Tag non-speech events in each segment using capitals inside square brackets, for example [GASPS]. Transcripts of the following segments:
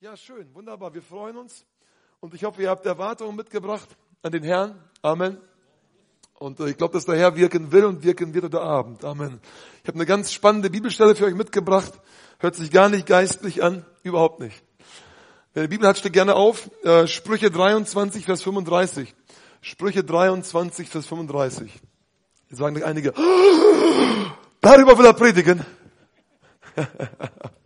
Ja, schön, wunderbar. Wir freuen uns und ich hoffe, ihr habt Erwartungen mitgebracht an den Herrn. Amen. Und äh, ich glaube, dass der Herr wirken will und wirken wird heute Abend. Amen. Ich habe eine ganz spannende Bibelstelle für euch mitgebracht. Hört sich gar nicht geistlich an, überhaupt nicht. Wer die Bibel hat, steht gerne auf. Äh, Sprüche 23, Vers 35. Sprüche 23, Vers 35. Jetzt sagen einige, [GASPS] darüber will er predigen. [LAUGHS]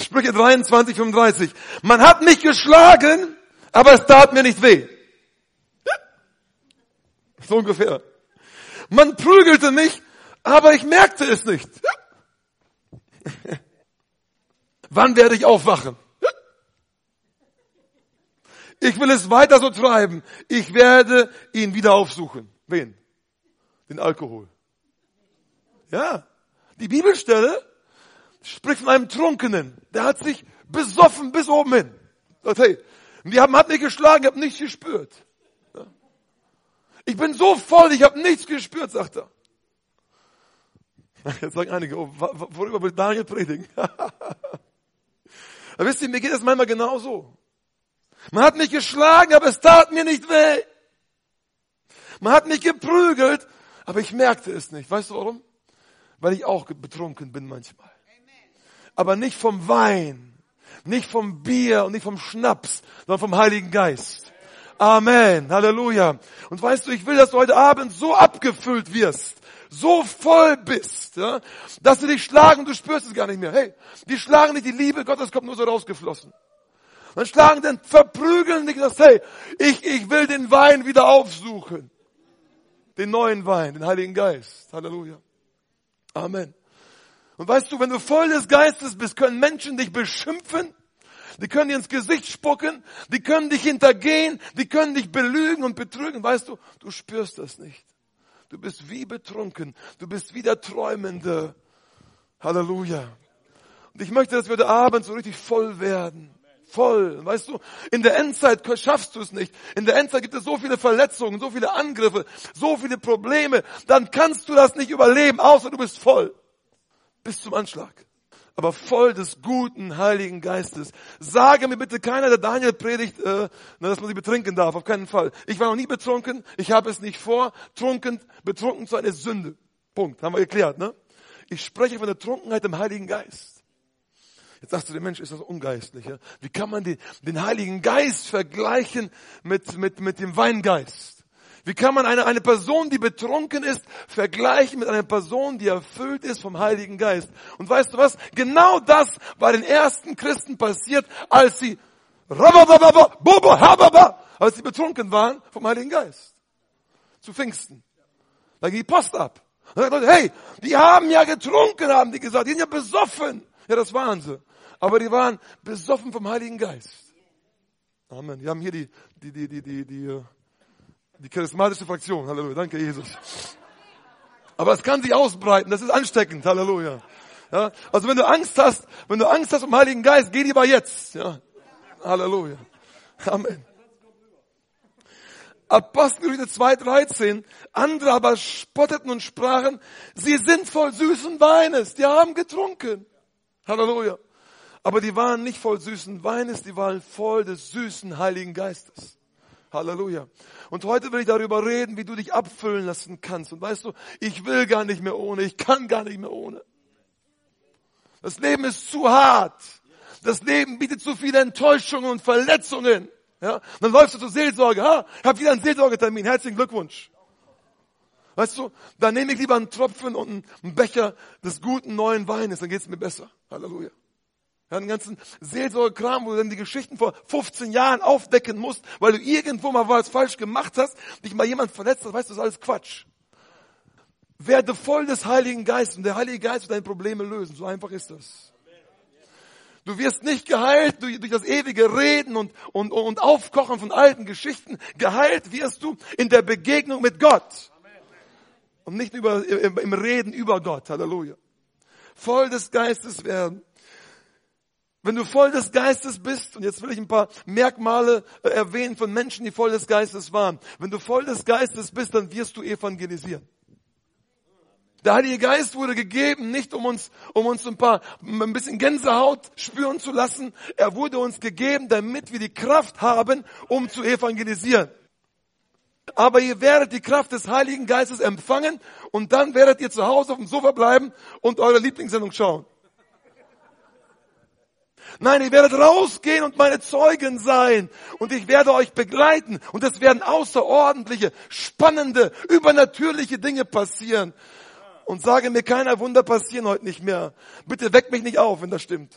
Sprüche 23, 35. Man hat mich geschlagen, aber es tat mir nicht weh. [LAUGHS] So ungefähr. Man prügelte mich, aber ich merkte es nicht. [LAUGHS] Wann werde ich aufwachen? Ich will es weiter so treiben. Ich werde ihn wieder aufsuchen. Wen? Den Alkohol. Ja. Die Bibelstelle spricht von einem Trunkenen. Der hat sich besoffen bis oben hin. Sagt, hey, die haben, hat mich geschlagen, ich habe nichts gespürt. Ich bin so voll, ich habe nichts gespürt, sagt er. [LAUGHS] Jetzt sagen einige, oh, worüber will Daniel predigen? [LAUGHS] aber wisst ihr, mir geht das manchmal genauso. Man hat mich geschlagen, aber es tat mir nicht weh. Man hat mich geprügelt, aber ich merkte es nicht. Weißt du warum? Weil ich auch betrunken bin manchmal aber nicht vom Wein, nicht vom Bier und nicht vom Schnaps, sondern vom Heiligen Geist. Amen. Halleluja. Und weißt du, ich will, dass du heute Abend so abgefüllt wirst, so voll bist, ja, dass sie dich schlagen du spürst es gar nicht mehr. Hey, die schlagen nicht, die Liebe Gottes kommt nur so rausgeflossen. Dann schlagen den, verprügeln dich das, hey, ich, ich will den Wein wieder aufsuchen. Den neuen Wein, den Heiligen Geist. Halleluja. Amen. Und weißt du, wenn du voll des Geistes bist, können Menschen dich beschimpfen, die können dir ins Gesicht spucken, die können dich hintergehen, die können dich belügen und betrügen. Weißt du, du spürst das nicht. Du bist wie betrunken, du bist wie der Träumende. Halleluja. Und ich möchte, dass wir heute Abend so richtig voll werden. Voll. Weißt du, in der Endzeit schaffst du es nicht. In der Endzeit gibt es so viele Verletzungen, so viele Angriffe, so viele Probleme. Dann kannst du das nicht überleben, außer du bist voll bis zum Anschlag. Aber voll des guten Heiligen Geistes. Sage mir bitte keiner, der Daniel predigt, äh, dass man sie betrinken darf. Auf keinen Fall. Ich war noch nie betrunken. Ich habe es nicht vor. Trunken, betrunken zu einer Sünde. Punkt. Haben wir geklärt, ne? Ich spreche von der Trunkenheit im Heiligen Geist. Jetzt sagst du, der Mensch ist das ungeistlich. Ja? Wie kann man den, den Heiligen Geist vergleichen mit, mit, mit dem Weingeist? Wie kann man eine, eine Person, die betrunken ist, vergleichen mit einer Person, die erfüllt ist vom Heiligen Geist? Und weißt du was? Genau das war den ersten Christen passiert, als sie als sie betrunken waren vom Heiligen Geist. Zu Pfingsten. Da ging die Post ab. Hey, die haben ja getrunken, haben die gesagt. Die sind ja besoffen. Ja, das waren sie. Aber die waren besoffen vom Heiligen Geist. Amen. Wir haben hier die, die, die, die, die, die die charismatische Fraktion. Halleluja. Danke, Jesus. Aber es kann sich ausbreiten. Das ist ansteckend. Halleluja. Ja, also wenn du Angst hast, wenn du Angst hast um Heiligen Geist, geh lieber jetzt. Ja. Halleluja. Amen. Apostelgeschichte 2,13. Andere aber spotteten und sprachen, sie sind voll süßen Weines. Die haben getrunken. Halleluja. Aber die waren nicht voll süßen Weines, die waren voll des süßen Heiligen Geistes. Halleluja. Und heute will ich darüber reden, wie du dich abfüllen lassen kannst. Und weißt du, ich will gar nicht mehr ohne, ich kann gar nicht mehr ohne. Das Leben ist zu hart. Das Leben bietet zu viele Enttäuschungen und Verletzungen. Ja, dann läufst du zur Seelsorge. Ha, ich habe wieder einen Seelsorgetermin. Herzlichen Glückwunsch. Weißt du, dann nehme ich lieber einen Tropfen und einen Becher des guten neuen Weines, dann geht's mir besser. Halleluja. Den ganzen Seelsorgekram, wo du dann die Geschichten vor 15 Jahren aufdecken musst, weil du irgendwo mal was falsch gemacht hast, dich mal jemand verletzt hat, weißt du, das ist alles Quatsch. Werde voll des Heiligen Geistes und der Heilige Geist wird deine Probleme lösen. So einfach ist das. Du wirst nicht geheilt durch, durch das ewige Reden und, und, und Aufkochen von alten Geschichten. Geheilt wirst du in der Begegnung mit Gott. Und nicht über, im, im Reden über Gott. Halleluja. Voll des Geistes werden. Wenn du voll des Geistes bist, und jetzt will ich ein paar Merkmale äh, erwähnen von Menschen, die voll des Geistes waren. Wenn du voll des Geistes bist, dann wirst du evangelisieren. Der Heilige Geist wurde gegeben, nicht um uns, um uns ein paar, ein bisschen Gänsehaut spüren zu lassen. Er wurde uns gegeben, damit wir die Kraft haben, um zu evangelisieren. Aber ihr werdet die Kraft des Heiligen Geistes empfangen und dann werdet ihr zu Hause auf dem Sofa bleiben und eure Lieblingssendung schauen. Nein, ihr werdet rausgehen und meine Zeugen sein. Und ich werde euch begleiten. Und es werden außerordentliche, spannende, übernatürliche Dinge passieren. Und sage mir, keiner Wunder passieren heute nicht mehr. Bitte weck mich nicht auf, wenn das stimmt.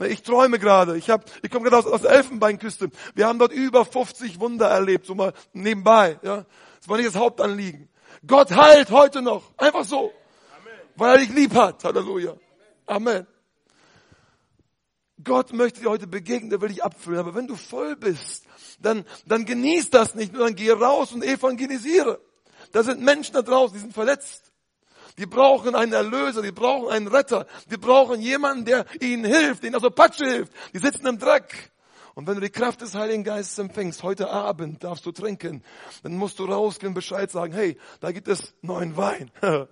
Ich träume gerade. Ich, hab, ich komme gerade aus, aus der Elfenbeinküste. Wir haben dort über 50 Wunder erlebt, so mal nebenbei. Ja, Das war nicht das Hauptanliegen. Gott heilt heute noch. Einfach so. Amen. Weil er dich lieb hat. Halleluja. Amen. Gott möchte dir heute begegnen, der will dich abfüllen. Aber wenn du voll bist, dann, dann genieß das nicht, nur dann geh raus und evangelisiere. Da sind Menschen da draußen, die sind verletzt. Die brauchen einen Erlöser, die brauchen einen Retter, die brauchen jemanden, der ihnen hilft, ihnen aus der Patsche hilft. Die sitzen im Dreck. Und wenn du die Kraft des Heiligen Geistes empfängst, heute Abend darfst du trinken, dann musst du rausgehen Bescheid sagen, hey, da gibt es neuen Wein. [LAUGHS]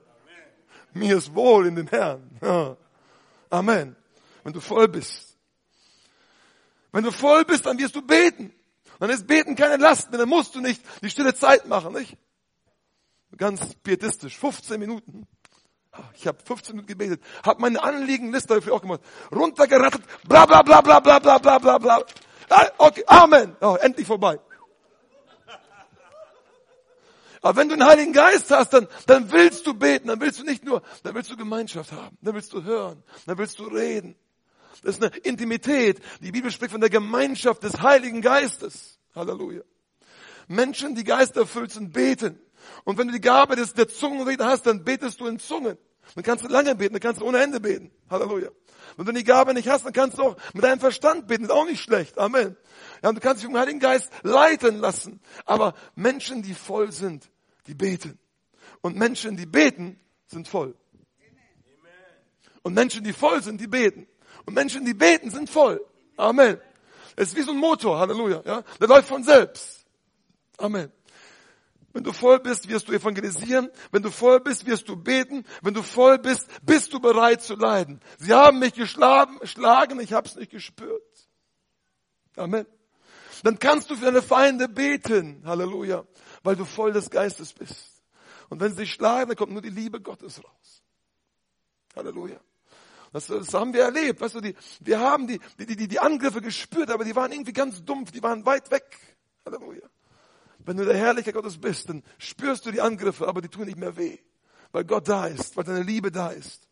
Mir ist wohl in den Herrn. [LAUGHS] Amen. Wenn du voll bist. Wenn du voll bist, dann wirst du beten. Dann ist Beten keine Last mehr, dann musst du nicht die stille Zeit machen, nicht? Ganz pietistisch, 15 Minuten. Ich habe 15 Minuten gebetet, habe meine Anliegenliste dafür auch gemacht, runtergerattet, bla bla bla bla bla bla bla bla bla. Ah, okay, Amen. Oh, endlich vorbei. Aber wenn du den Heiligen Geist hast, dann, dann willst du beten, dann willst du nicht nur, dann willst du Gemeinschaft haben, dann willst du hören, dann willst du reden. Das ist eine Intimität. Die Bibel spricht von der Gemeinschaft des Heiligen Geistes. Halleluja. Menschen, die geisterfüllt sind, beten. Und wenn du die Gabe des, der Zungenrede hast, dann betest du in Zungen. Dann kannst du lange beten, dann kannst du ohne Ende beten. Halleluja. Wenn du die Gabe nicht hast, dann kannst du auch mit deinem Verstand beten. ist auch nicht schlecht. Amen. Ja, und du kannst dich vom Heiligen Geist leiten lassen. Aber Menschen, die voll sind, die beten. Und Menschen, die beten, sind voll. Und Menschen, die voll sind, die beten. Und Menschen, die beten, sind voll. Amen. Es ist wie so ein Motor, Halleluja. Ja? Der läuft von selbst. Amen. Wenn du voll bist, wirst du evangelisieren. Wenn du voll bist, wirst du beten. Wenn du voll bist, bist du bereit zu leiden. Sie haben mich geschlagen, schlagen, ich habe es nicht gespürt. Amen. Dann kannst du für deine Feinde beten. Halleluja. Weil du voll des Geistes bist. Und wenn sie dich schlagen, dann kommt nur die Liebe Gottes raus. Halleluja. Das, das haben wir erlebt. Weißt du, die, wir haben die, die, die, die Angriffe gespürt, aber die waren irgendwie ganz dumpf, die waren weit weg. Halleluja. Wenn du der Herrlicher Gottes bist, dann spürst du die Angriffe, aber die tun nicht mehr weh. Weil Gott da ist, weil deine Liebe da ist.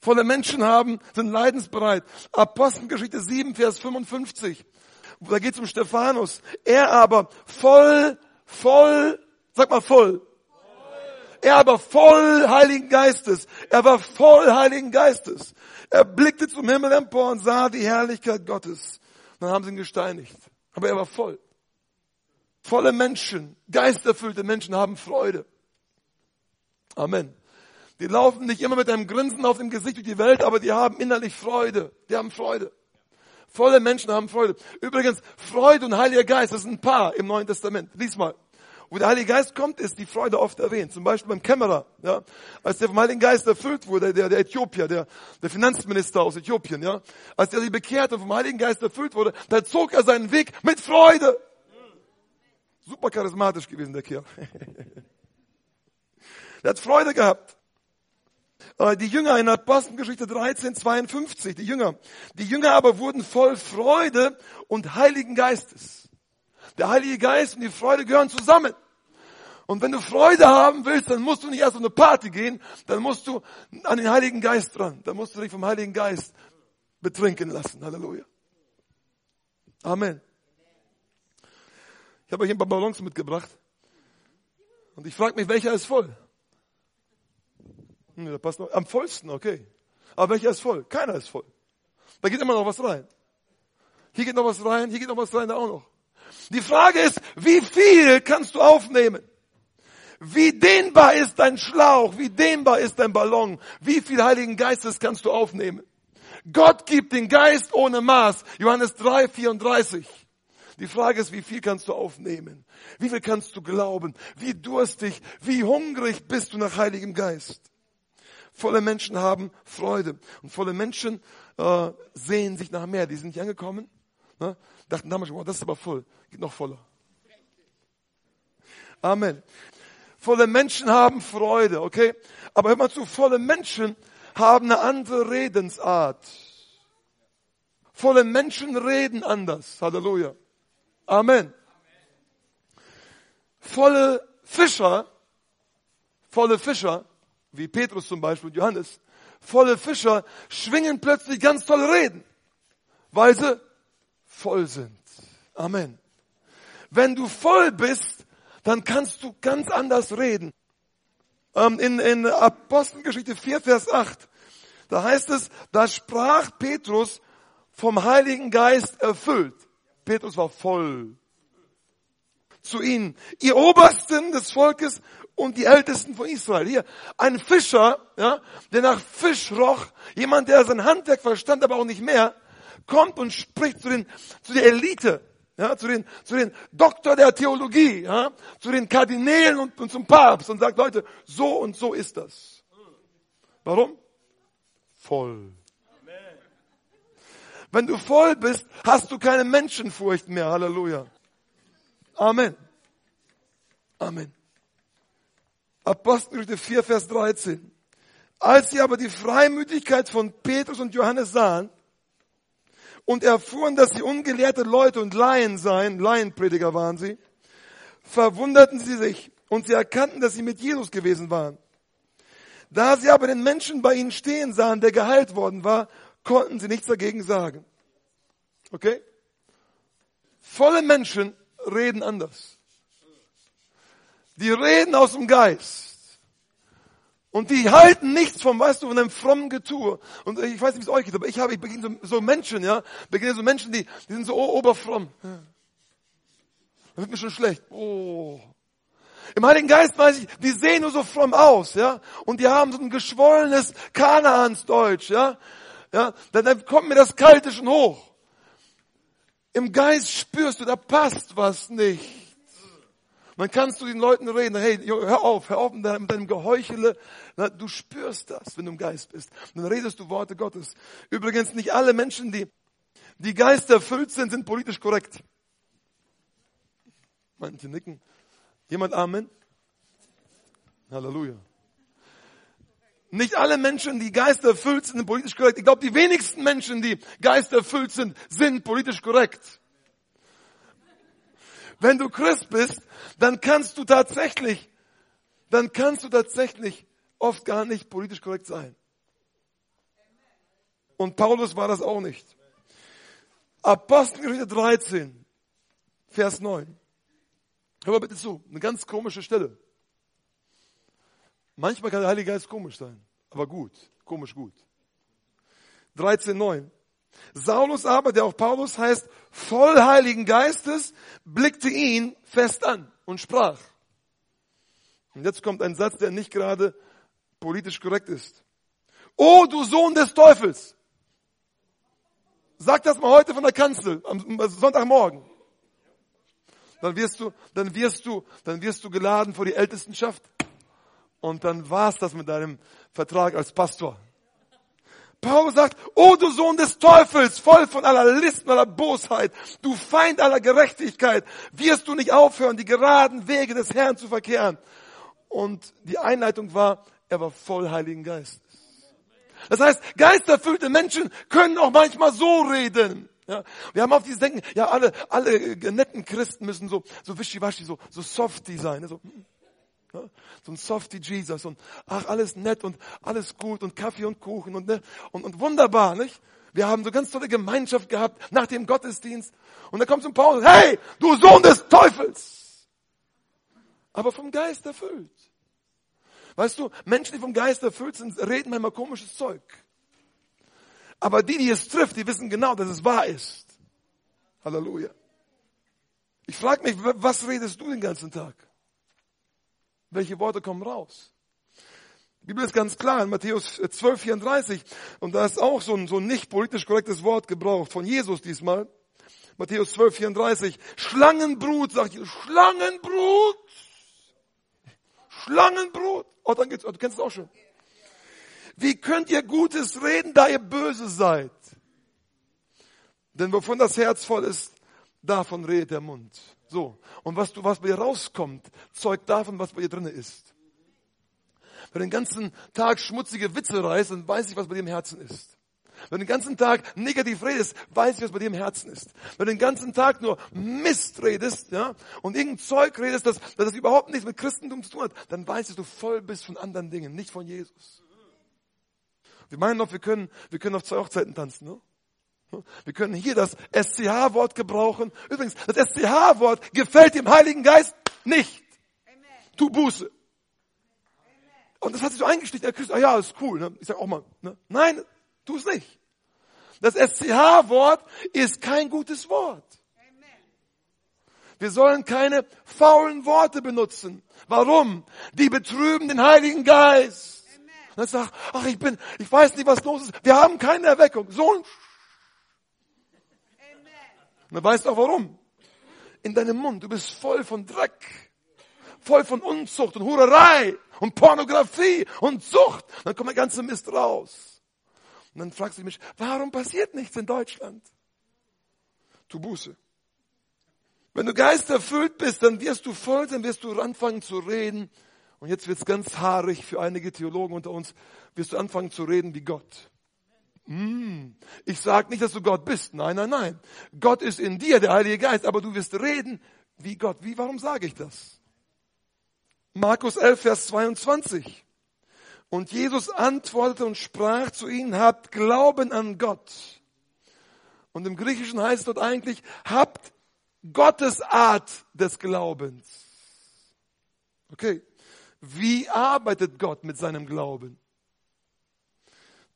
Volle Menschen haben, sind leidensbereit. Apostelgeschichte 7, Vers 55. Da geht es um Stephanus. Er aber voll, voll, sag mal voll, er aber voll Heiligen Geistes. Er war voll Heiligen Geistes. Er blickte zum Himmel empor und sah die Herrlichkeit Gottes. Dann haben sie ihn gesteinigt. Aber er war voll. Volle Menschen, geisterfüllte Menschen haben Freude. Amen. Die laufen nicht immer mit einem Grinsen auf dem Gesicht durch die Welt, aber die haben innerlich Freude. Die haben Freude. Volle Menschen haben Freude. Übrigens, Freude und Heiliger Geist, das ist ein Paar im Neuen Testament. Lies mal. Wo der Heilige Geist kommt, ist die Freude oft erwähnt. Zum Beispiel beim Kämmerer, ja, als der vom Heiligen Geist erfüllt wurde, der, der Äthiopier, der, der Finanzminister aus Äthiopien, ja, als der sich bekehrt und vom Heiligen Geist erfüllt wurde, da zog er seinen Weg mit Freude. Super charismatisch gewesen, der Kerl. [LAUGHS] der hat Freude gehabt. Die Jünger in Apostelgeschichte 13, 52, die Jünger. Die Jünger aber wurden voll Freude und Heiligen Geistes. Der Heilige Geist und die Freude gehören zusammen. Und wenn du Freude haben willst, dann musst du nicht erst auf eine Party gehen, dann musst du an den Heiligen Geist dran. Dann musst du dich vom Heiligen Geist betrinken lassen. Halleluja. Amen. Ich habe euch ein paar Ballons mitgebracht. Und ich frage mich, welcher ist voll? Hm, da passt noch. Am vollsten, okay. Aber welcher ist voll? Keiner ist voll. Da geht immer noch was rein. Hier geht noch was rein, hier geht noch was rein, da auch noch. Die Frage ist, wie viel kannst du aufnehmen? Wie dehnbar ist dein Schlauch? Wie dehnbar ist dein Ballon? Wie viel Heiligen Geistes kannst du aufnehmen? Gott gibt den Geist ohne Maß. Johannes 3, 34. Die Frage ist, wie viel kannst du aufnehmen? Wie viel kannst du glauben? Wie durstig, wie hungrig bist du nach Heiligem Geist? Volle Menschen haben Freude und volle Menschen äh, sehen sich nach mehr. Die sind nicht angekommen, ne? dachten damals, wow, das ist aber voll, geht noch voller. Amen. Volle Menschen haben Freude, okay? Aber hör mal zu, volle Menschen haben eine andere Redensart. Volle Menschen reden anders. Halleluja. Amen. Volle Fischer, volle Fischer, wie Petrus zum Beispiel und Johannes, volle Fischer schwingen plötzlich ganz tolle Reden, weil sie voll sind. Amen. Wenn du voll bist, dann kannst du ganz anders reden. Ähm, in, in Apostelgeschichte 4, Vers 8, da heißt es, da sprach Petrus vom Heiligen Geist erfüllt. Petrus war voll. Zu ihnen, ihr Obersten des Volkes und die Ältesten von Israel. Hier, ein Fischer, ja, der nach Fisch roch, jemand, der sein Handwerk verstand, aber auch nicht mehr, kommt und spricht zu den, zu der Elite, ja, zu den, zu den Doktor der Theologie, ja, zu den Kardinälen und, und zum Papst und sagt, Leute, so und so ist das. Warum? Voll. Wenn du voll bist, hast du keine Menschenfurcht mehr. Halleluja. Amen. Amen. Apostelgeschichte 4, Vers 13. Als sie aber die Freimütigkeit von Petrus und Johannes sahen und erfuhren, dass sie ungelehrte Leute und Laien seien, Laienprediger waren sie, verwunderten sie sich und sie erkannten, dass sie mit Jesus gewesen waren. Da sie aber den Menschen bei ihnen stehen sahen, der geheilt worden war, konnten sie nichts dagegen sagen. Okay? Volle Menschen reden anders. Die reden aus dem Geist. Und die halten nichts vom, weißt du, von einem frommen Getue. Und ich weiß nicht, wie es euch geht, aber ich habe, ich begegne so, so Menschen, ja, begegne so Menschen, die, die sind so oberfromm. Ja. Da wird mir schon schlecht. Oh. Im Heiligen Geist weiß ich, die sehen nur so fromm aus, ja. Und die haben so ein geschwollenes Kanaansdeutsch, ja. Ja, dann, dann kommt mir das Kalte schon hoch. Im Geist spürst du, da passt was nicht. Man kannst du den Leuten reden, hey, hör auf, hör auf mit deinem, Geheuchele. Du spürst das, wenn du im Geist bist. Und dann redest du Worte Gottes. Übrigens, nicht alle Menschen, die, die Geist erfüllt sind, sind politisch korrekt. Manche nicken. Jemand Amen? Halleluja. Nicht alle Menschen, die geisterfüllt sind, sind politisch korrekt. Ich glaube, die wenigsten Menschen, die geisterfüllt sind, sind politisch korrekt. Wenn du Christ bist, dann kannst du tatsächlich, dann kannst du tatsächlich oft gar nicht politisch korrekt sein. Und Paulus war das auch nicht. Apostelgeschichte 13, Vers 9. Hör mal bitte zu, eine ganz komische Stelle. Manchmal kann der Heilige Geist komisch sein, aber gut, komisch gut. 13,9. Saulus aber, der auch Paulus heißt, voll Heiligen Geistes, blickte ihn fest an und sprach. Und jetzt kommt ein Satz, der nicht gerade politisch korrekt ist. O du Sohn des Teufels! Sag das mal heute von der Kanzel, am Sonntagmorgen. Dann wirst du, dann wirst du, dann wirst du geladen vor die Ältestenschaft und dann war's das mit deinem Vertrag als Pastor. Paulus sagt, oh du Sohn des Teufels, voll von aller Listen, aller Bosheit, du Feind aller Gerechtigkeit, wirst du nicht aufhören, die geraden Wege des Herrn zu verkehren. Und die Einleitung war, er war voll Heiligen Geistes. Das heißt, geisterfüllte Menschen können auch manchmal so reden. Ja, wir haben auf dieses Denken, ja, alle, alle netten Christen müssen so, so wischiwaschi, so, so softy sein. So, hm. Ne? So ein Softie Jesus und ach, alles nett und alles gut und Kaffee und Kuchen und, ne, und, und wunderbar, nicht? Wir haben so ganz tolle Gemeinschaft gehabt nach dem Gottesdienst. Und dann kommt zum Paulus, hey, du Sohn des Teufels! Aber vom Geist erfüllt. Weißt du, Menschen, die vom Geist erfüllt sind, reden manchmal komisches Zeug. Aber die, die es trifft, die wissen genau, dass es wahr ist. Halleluja. Ich frage mich, was redest du den ganzen Tag? Welche Worte kommen raus? Die Bibel ist ganz klar in Matthäus 12, 34. Und da ist auch so ein, so ein nicht politisch korrektes Wort gebraucht von Jesus diesmal. Matthäus 12, 34. Schlangenbrut, sagt Jesus. Schlangenbrut. Schlangenbrut. Oh, dann geht's, oh, du kennst es auch schon. Wie könnt ihr Gutes reden, da ihr böse seid? Denn wovon das Herz voll ist, davon redet der Mund. So. Und was du, was bei dir rauskommt, zeugt davon, was bei dir drinne ist. Wenn du den ganzen Tag schmutzige Witze reißt, dann weiß ich, was bei dir im Herzen ist. Wenn du den ganzen Tag negativ redest, weiß ich, was bei dir im Herzen ist. Wenn du den ganzen Tag nur Mist redest, ja, und irgendein Zeug redest, das, das überhaupt nichts mit Christentum zu tun hat, dann weiß ich, dass du voll bist von anderen Dingen, nicht von Jesus. Wir meinen noch, wir können, wir können auf zwei Hochzeiten tanzen, ne? Wir können hier das SCH-Wort gebrauchen. Übrigens, das SCH-Wort gefällt dem Heiligen Geist nicht. Tu Buße. Und das hat sich so eingestiegen. Er küsst, ah ja, ist cool. Ne? Ich sag auch mal, ne? nein, tu es nicht. Das SCH-Wort ist kein gutes Wort. Wir sollen keine faulen Worte benutzen. Warum? Die betrüben den Heiligen Geist. Und dann sagt, ach, ich bin, ich weiß nicht, was los ist. Wir haben keine Erweckung. So ein und dann weißt du auch warum. In deinem Mund, du bist voll von Dreck, voll von Unzucht und Hurerei und Pornografie und Sucht. Dann kommt der ganze Mist raus. Und dann fragst du mich, warum passiert nichts in Deutschland? Tu Buße. Wenn du geisterfüllt bist, dann wirst du voll sein, wirst du anfangen zu reden. Und jetzt wird's ganz haarig für einige Theologen unter uns, wirst du anfangen zu reden wie Gott. Hm. Ich sage nicht, dass du Gott bist. Nein, nein, nein. Gott ist in dir, der Heilige Geist, aber du wirst reden wie Gott. Wie, warum sage ich das? Markus 11, Vers 22. Und Jesus antwortete und sprach zu ihnen, habt Glauben an Gott. Und im Griechischen heißt es dort eigentlich, habt Gottes Art des Glaubens. Okay. Wie arbeitet Gott mit seinem Glauben?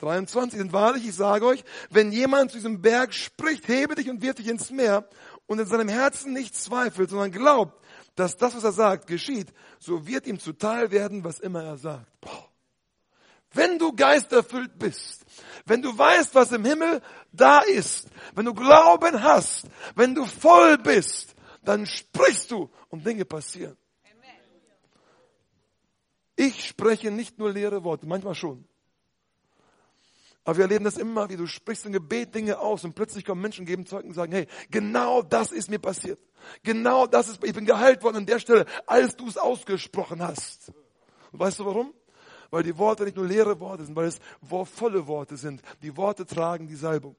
23. Denn wahrlich, ich sage euch, wenn jemand zu diesem Berg spricht, hebe dich und wirf dich ins Meer und in seinem Herzen nicht zweifelt, sondern glaubt, dass das, was er sagt, geschieht, so wird ihm zuteil werden, was immer er sagt. Boah. Wenn du geisterfüllt bist, wenn du weißt, was im Himmel da ist, wenn du Glauben hast, wenn du voll bist, dann sprichst du und Dinge passieren. Ich spreche nicht nur leere Worte, manchmal schon. Aber wir erleben das immer, wie du sprichst im Gebet Dinge aus und plötzlich kommen Menschen, geben Zeugen und sagen, hey, genau das ist mir passiert. Genau das ist, ich bin geheilt worden an der Stelle, als du es ausgesprochen hast. Und weißt du warum? Weil die Worte nicht nur leere Worte sind, weil es volle Worte sind. Die Worte tragen die Salbung.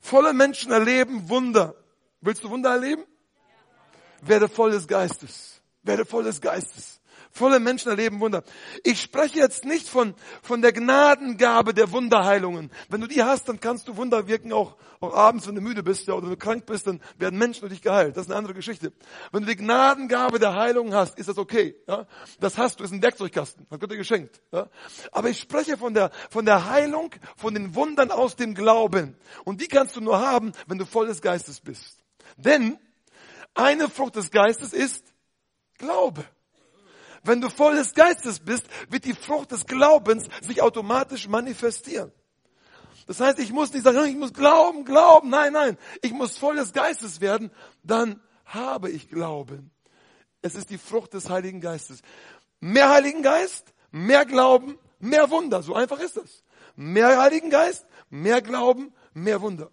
Volle Menschen erleben Wunder. Willst du Wunder erleben? Werde voll des Geistes. Werde voll des Geistes. Volle Menschen erleben Wunder. Ich spreche jetzt nicht von, von der Gnadengabe der Wunderheilungen. Wenn du die hast, dann kannst du Wunder wirken, auch, auch abends, wenn du müde bist ja, oder wenn du krank bist, dann werden Menschen durch dich geheilt. Das ist eine andere Geschichte. Wenn du die Gnadengabe der Heilung hast, ist das okay. Ja? Das hast du, ist ein Werkzeugkasten. Hat Gott dir geschenkt. Ja? Aber ich spreche von der, von der Heilung, von den Wundern aus dem Glauben. Und die kannst du nur haben, wenn du voll des Geistes bist. Denn eine Frucht des Geistes ist Glaube. Wenn du voll des Geistes bist, wird die Frucht des Glaubens sich automatisch manifestieren. Das heißt, ich muss nicht sagen, ich muss glauben, glauben. Nein, nein. Ich muss voll des Geistes werden. Dann habe ich Glauben. Es ist die Frucht des Heiligen Geistes. Mehr Heiligen Geist, mehr Glauben, mehr Wunder. So einfach ist das. Mehr Heiligen Geist, mehr Glauben, mehr Wunder.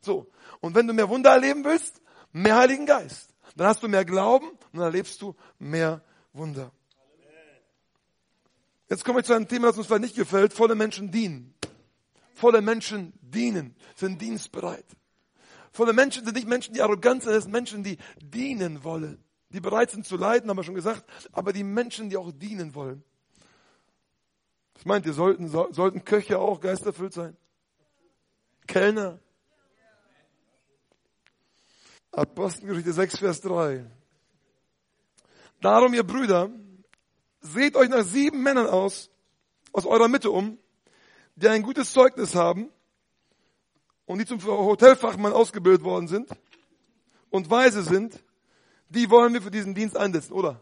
So. Und wenn du mehr Wunder erleben willst, mehr Heiligen Geist. Dann hast du mehr Glauben und dann erlebst du mehr Wunder. Jetzt komme ich zu einem Thema, das uns vielleicht nicht gefällt. Volle Menschen dienen. Volle Menschen dienen, sind dienstbereit. Volle Menschen sind nicht Menschen, die arrogant sind, das sind Menschen, die dienen wollen. Die bereit sind zu leiden, haben wir schon gesagt, aber die Menschen, die auch dienen wollen. Was meint ihr, sollten, sollten Köche auch geisterfüllt sein? Kellner? Apostelgeschichte 6, Vers 3. Darum, ihr Brüder, seht euch nach sieben Männern aus, aus eurer Mitte um, die ein gutes Zeugnis haben und die zum Hotelfachmann ausgebildet worden sind und weise sind, die wollen wir für diesen Dienst einsetzen, oder?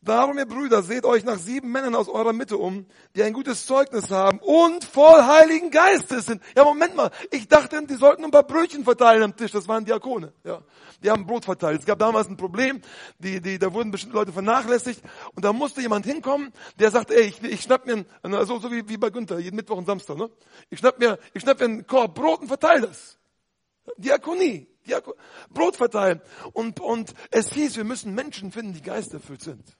Darum, ihr Brüder, seht euch nach sieben Männern aus eurer Mitte um, die ein gutes Zeugnis haben und voll Heiligen Geistes sind. Ja, Moment mal. Ich dachte, die sollten ein paar Brötchen verteilen am Tisch. Das waren Diakone. Ja. Die haben Brot verteilt. Es gab damals ein Problem. Die, die, da wurden bestimmte Leute vernachlässigt. Und da musste jemand hinkommen, der sagt, ey, ich, ich schnapp mir, ein, so, so wie, wie bei Günther, jeden Mittwoch und Samstag, ne? Ich schnapp mir, ich schnapp mir einen Korb Brot und verteile das. Diakonie. Diakon Brot verteilen. Und, und es hieß, wir müssen Menschen finden, die geisterfüllt sind.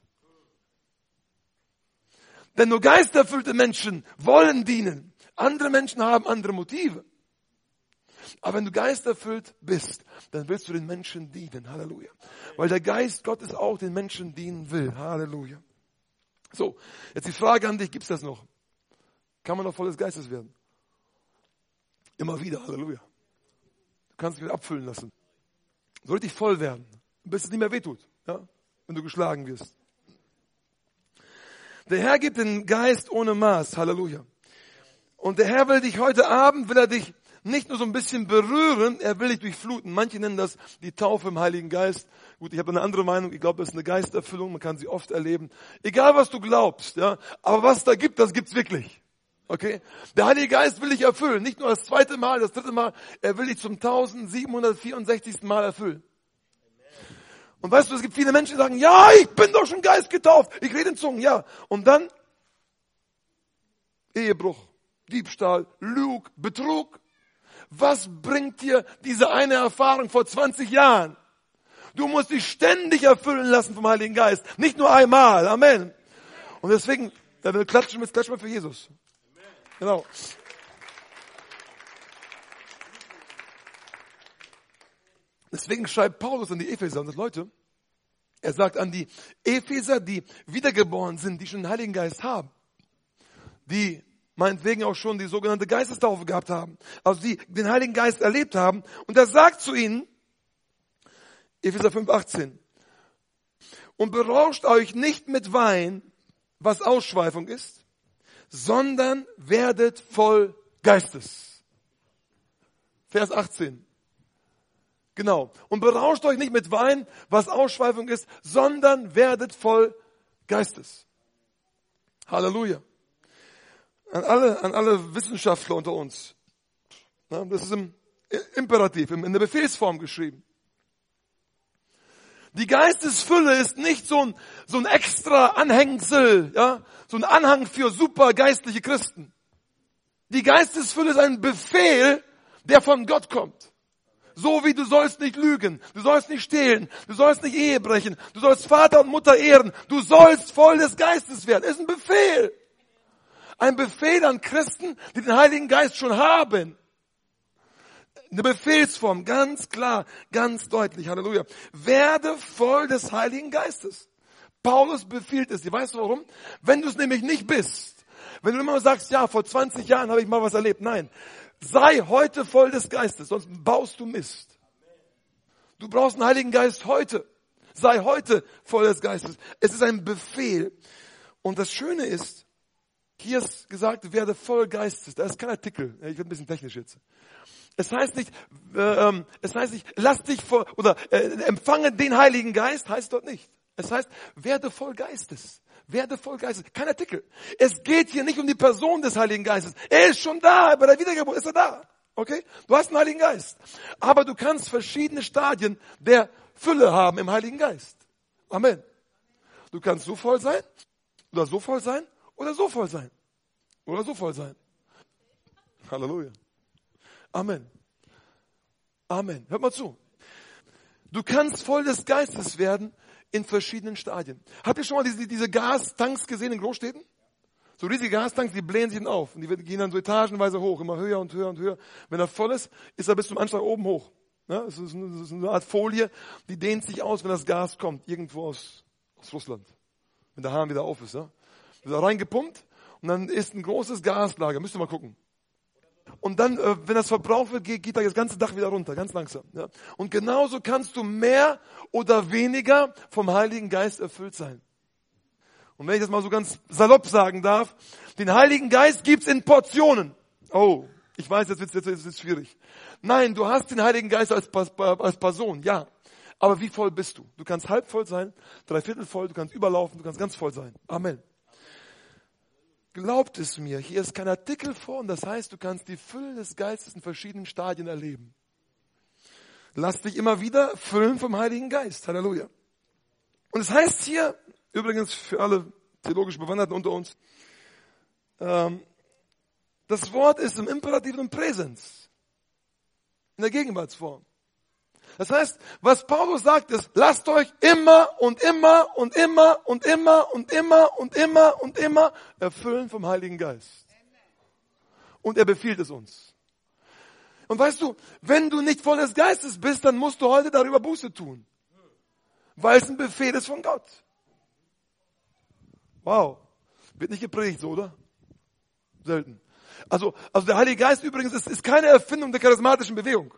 Denn nur geisterfüllte Menschen wollen dienen. Andere Menschen haben andere Motive. Aber wenn du geisterfüllt bist, dann willst du den Menschen dienen. Halleluja. Weil der Geist Gottes auch den Menschen dienen will. Halleluja. So, jetzt die Frage an dich, gibt's das noch? Kann man noch volles Geistes werden? Immer wieder, Halleluja. Du kannst dich wieder abfüllen lassen. Soll richtig voll werden, bis es nicht mehr wehtut, ja? wenn du geschlagen wirst. Der Herr gibt den Geist ohne Maß. Halleluja. Und der Herr will dich heute Abend, will er dich nicht nur so ein bisschen berühren, er will dich durchfluten. Manche nennen das die Taufe im Heiligen Geist. Gut, ich habe eine andere Meinung. Ich glaube, das ist eine Geisterfüllung. Man kann sie oft erleben. Egal, was du glaubst, ja. Aber was da gibt, das gibt's wirklich. Okay? Der Heilige Geist will dich erfüllen. Nicht nur das zweite Mal, das dritte Mal. Er will dich zum 1764. Mal erfüllen. Und weißt du, es gibt viele Menschen, die sagen, ja, ich bin doch schon Geist getauft, ich rede in Zungen, ja. Und dann Ehebruch, Diebstahl, Lug, Betrug. Was bringt dir diese eine Erfahrung vor 20 Jahren? Du musst dich ständig erfüllen lassen vom Heiligen Geist. Nicht nur einmal. Amen. Und deswegen, da will klatschen, jetzt klatschen wir für Jesus. Genau. Deswegen schreibt Paulus an die Epheser und das Leute, er sagt an die Epheser, die wiedergeboren sind, die schon den Heiligen Geist haben, die meinetwegen auch schon die sogenannte Geistestaufe gehabt haben, also die den Heiligen Geist erlebt haben. Und er sagt zu ihnen, Epheser 5, 18, und berauscht euch nicht mit Wein, was Ausschweifung ist, sondern werdet voll Geistes. Vers 18. Genau. Und berauscht euch nicht mit Wein, was Ausschweifung ist, sondern werdet voll Geistes. Halleluja. An alle, an alle Wissenschaftler unter uns. Das ist im Imperativ, in der Befehlsform geschrieben. Die Geistesfülle ist nicht so ein, so ein extra Anhängsel, ja, so ein Anhang für super geistliche Christen. Die Geistesfülle ist ein Befehl, der von Gott kommt. So wie du sollst nicht lügen, du sollst nicht stehlen, du sollst nicht Ehe brechen, du sollst Vater und Mutter ehren, du sollst voll des Geistes werden. ist ein Befehl. Ein Befehl an Christen, die den Heiligen Geist schon haben. Eine Befehlsform, ganz klar, ganz deutlich, Halleluja. Werde voll des Heiligen Geistes. Paulus befiehlt es dir. Weißt du warum? Wenn du es nämlich nicht bist, wenn du immer sagst, ja, vor 20 Jahren habe ich mal was erlebt. Nein, Sei heute voll des Geistes, sonst baust du Mist. Du brauchst einen Heiligen Geist heute. Sei heute voll des Geistes. Es ist ein Befehl. Und das Schöne ist, hier ist gesagt, werde voll Geistes. Da ist kein Artikel. Ich werde ein bisschen technisch jetzt. Es heißt nicht, äh, ähm, es heißt nicht, lass dich voll, oder äh, empfange den Heiligen Geist, heißt dort nicht. Es heißt, werde voll Geistes. Werde voll Geistes. Kein Artikel. Es geht hier nicht um die Person des Heiligen Geistes. Er ist schon da. Bei der Wiedergeburt ist er da. Okay? Du hast einen Heiligen Geist. Aber du kannst verschiedene Stadien der Fülle haben im Heiligen Geist. Amen. Du kannst so voll sein, oder so voll sein, oder so voll sein. Oder so voll sein. Halleluja. Amen. Amen. Hört mal zu. Du kannst voll des Geistes werden, in verschiedenen Stadien. Habt ihr schon mal diese, diese Gastanks gesehen in Großstädten? So riesige Gastanks, die blähen sich dann auf und die gehen dann so etagenweise hoch, immer höher und höher und höher. Wenn er voll ist, ist er bis zum Anschlag oben hoch. Ja, das, ist eine, das ist eine Art Folie, die dehnt sich aus, wenn das Gas kommt, irgendwo aus, aus Russland. Wenn der Hahn wieder auf ist. Ja. Wird da reingepumpt und dann ist ein großes Gaslager. Müsst ihr mal gucken. Und dann, äh, wenn das verbraucht wird, geht, geht da das ganze Dach wieder runter, ganz langsam. Und genauso kannst du mehr oder weniger vom Heiligen Geist erfüllt sein. Und wenn ich das mal so ganz salopp sagen darf, den Heiligen Geist gibt's in Portionen. Oh, ich weiß, jetzt wird's, jetzt wird's schwierig. Nein, du hast den Heiligen Geist als, als Person, ja. Aber wie voll bist du? Du kannst halb voll sein, dreiviertel voll, du kannst überlaufen, du kannst ganz voll sein. Amen. Glaubt es mir, hier ist kein Artikel vor und das heißt, du kannst die Fülle des Geistes in verschiedenen Stadien erleben. Lass dich immer wieder füllen vom Heiligen Geist. Halleluja. Und es heißt hier, übrigens für alle theologisch Bewanderten unter uns, ähm, das Wort ist im imperativen Präsens, in der Gegenwartsform. Das heißt, was Paulus sagt ist, lasst euch immer und immer und immer und immer und immer und immer und immer erfüllen vom Heiligen Geist. Und er befiehlt es uns. Und weißt du, wenn du nicht voll des Geistes bist, dann musst du heute darüber Buße tun. Weil es ein Befehl ist von Gott. Wow. Wird nicht gepredigt, so, oder? Selten. Also, also der Heilige Geist übrigens ist, ist keine Erfindung der charismatischen Bewegung.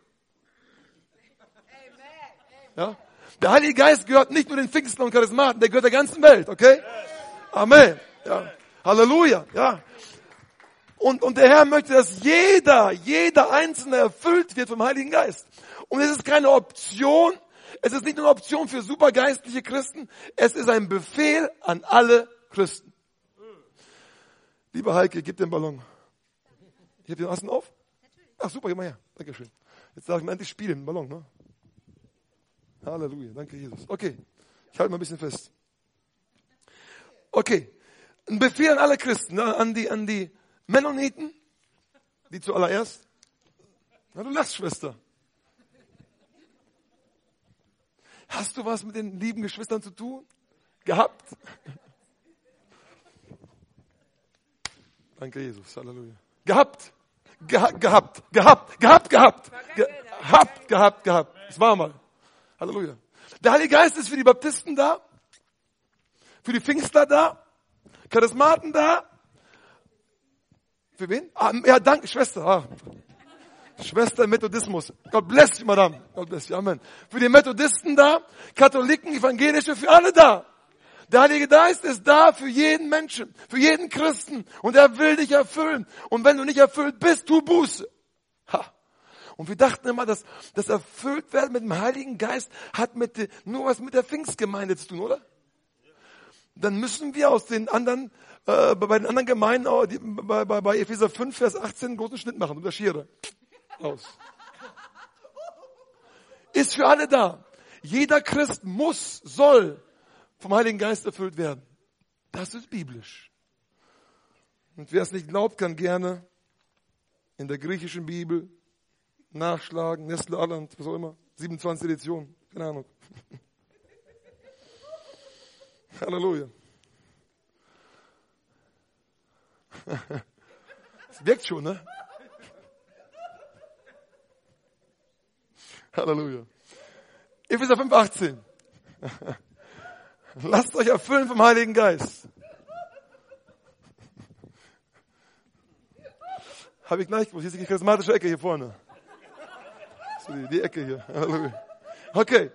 Ja? Der Heilige Geist gehört nicht nur den Pfingsten und Charismaten, der gehört der ganzen Welt, okay? Amen. Ja. Halleluja. Ja. Und, und der Herr möchte, dass jeder, jeder Einzelne erfüllt wird vom Heiligen Geist. Und es ist keine Option, es ist nicht nur eine Option für supergeistliche Christen, es ist ein Befehl an alle Christen. Lieber Heike, gib den Ballon. Ich habe den Assen auf? Ach super, gib mal her. Dankeschön. Jetzt darf ich mal endlich spielen, den Ballon, ne? Halleluja, danke Jesus. Okay, ich halte mal ein bisschen fest. Okay, ein Befehl an alle Christen, ne? an die, an die Mennoniten, die zuallererst. Na, du lachst, Schwester. Hast du was mit den lieben Geschwistern zu tun? Gehabt? Danke, Jesus. Halleluja. Gehabt. Geha gehabt. Gehabt. Gehabt. Gehabt. Gehabt. Gehabt. Gehabt. Das war mal. Halleluja. Der Heilige Geist ist für die Baptisten da. Für die Pfingstler da. Charismaten da. Für wen? Ah, ja, danke, Schwester. Ah. Schwester Methodismus. God bless you, Madame. God bless you. Amen. Für die Methodisten da, Katholiken, Evangelische, für alle da. Der Heilige Geist ist da für jeden Menschen, für jeden Christen. Und er will dich erfüllen. Und wenn du nicht erfüllt bist, tu Buße. Ha. Und wir dachten immer, dass das erfüllt werden mit dem Heiligen Geist hat mit, nur was mit der Pfingstgemeinde zu tun, oder? Dann müssen wir aus den anderen, äh, bei den anderen Gemeinden, oh, die, bei, bei, bei Epheser 5, Vers 18 einen großen Schnitt machen und der Schere aus. Ist für alle da. Jeder Christ muss, soll vom Heiligen Geist erfüllt werden. Das ist biblisch. Und wer es nicht glaubt, kann gerne in der griechischen Bibel nachschlagen, Nestle Alland, was auch immer, 27 Edition, keine Ahnung. [LAUGHS] Halleluja. [LAUGHS] Es wirkt schon, ne? [LAUGHS] Halleluja. Epheser 5, 18. Lasst euch erfüllen vom Heiligen Geist. Habe ich gleich gewusst. Hier ist die charismatische Ecke hier vorne. Die, die Ecke hier. Halleluja. Okay.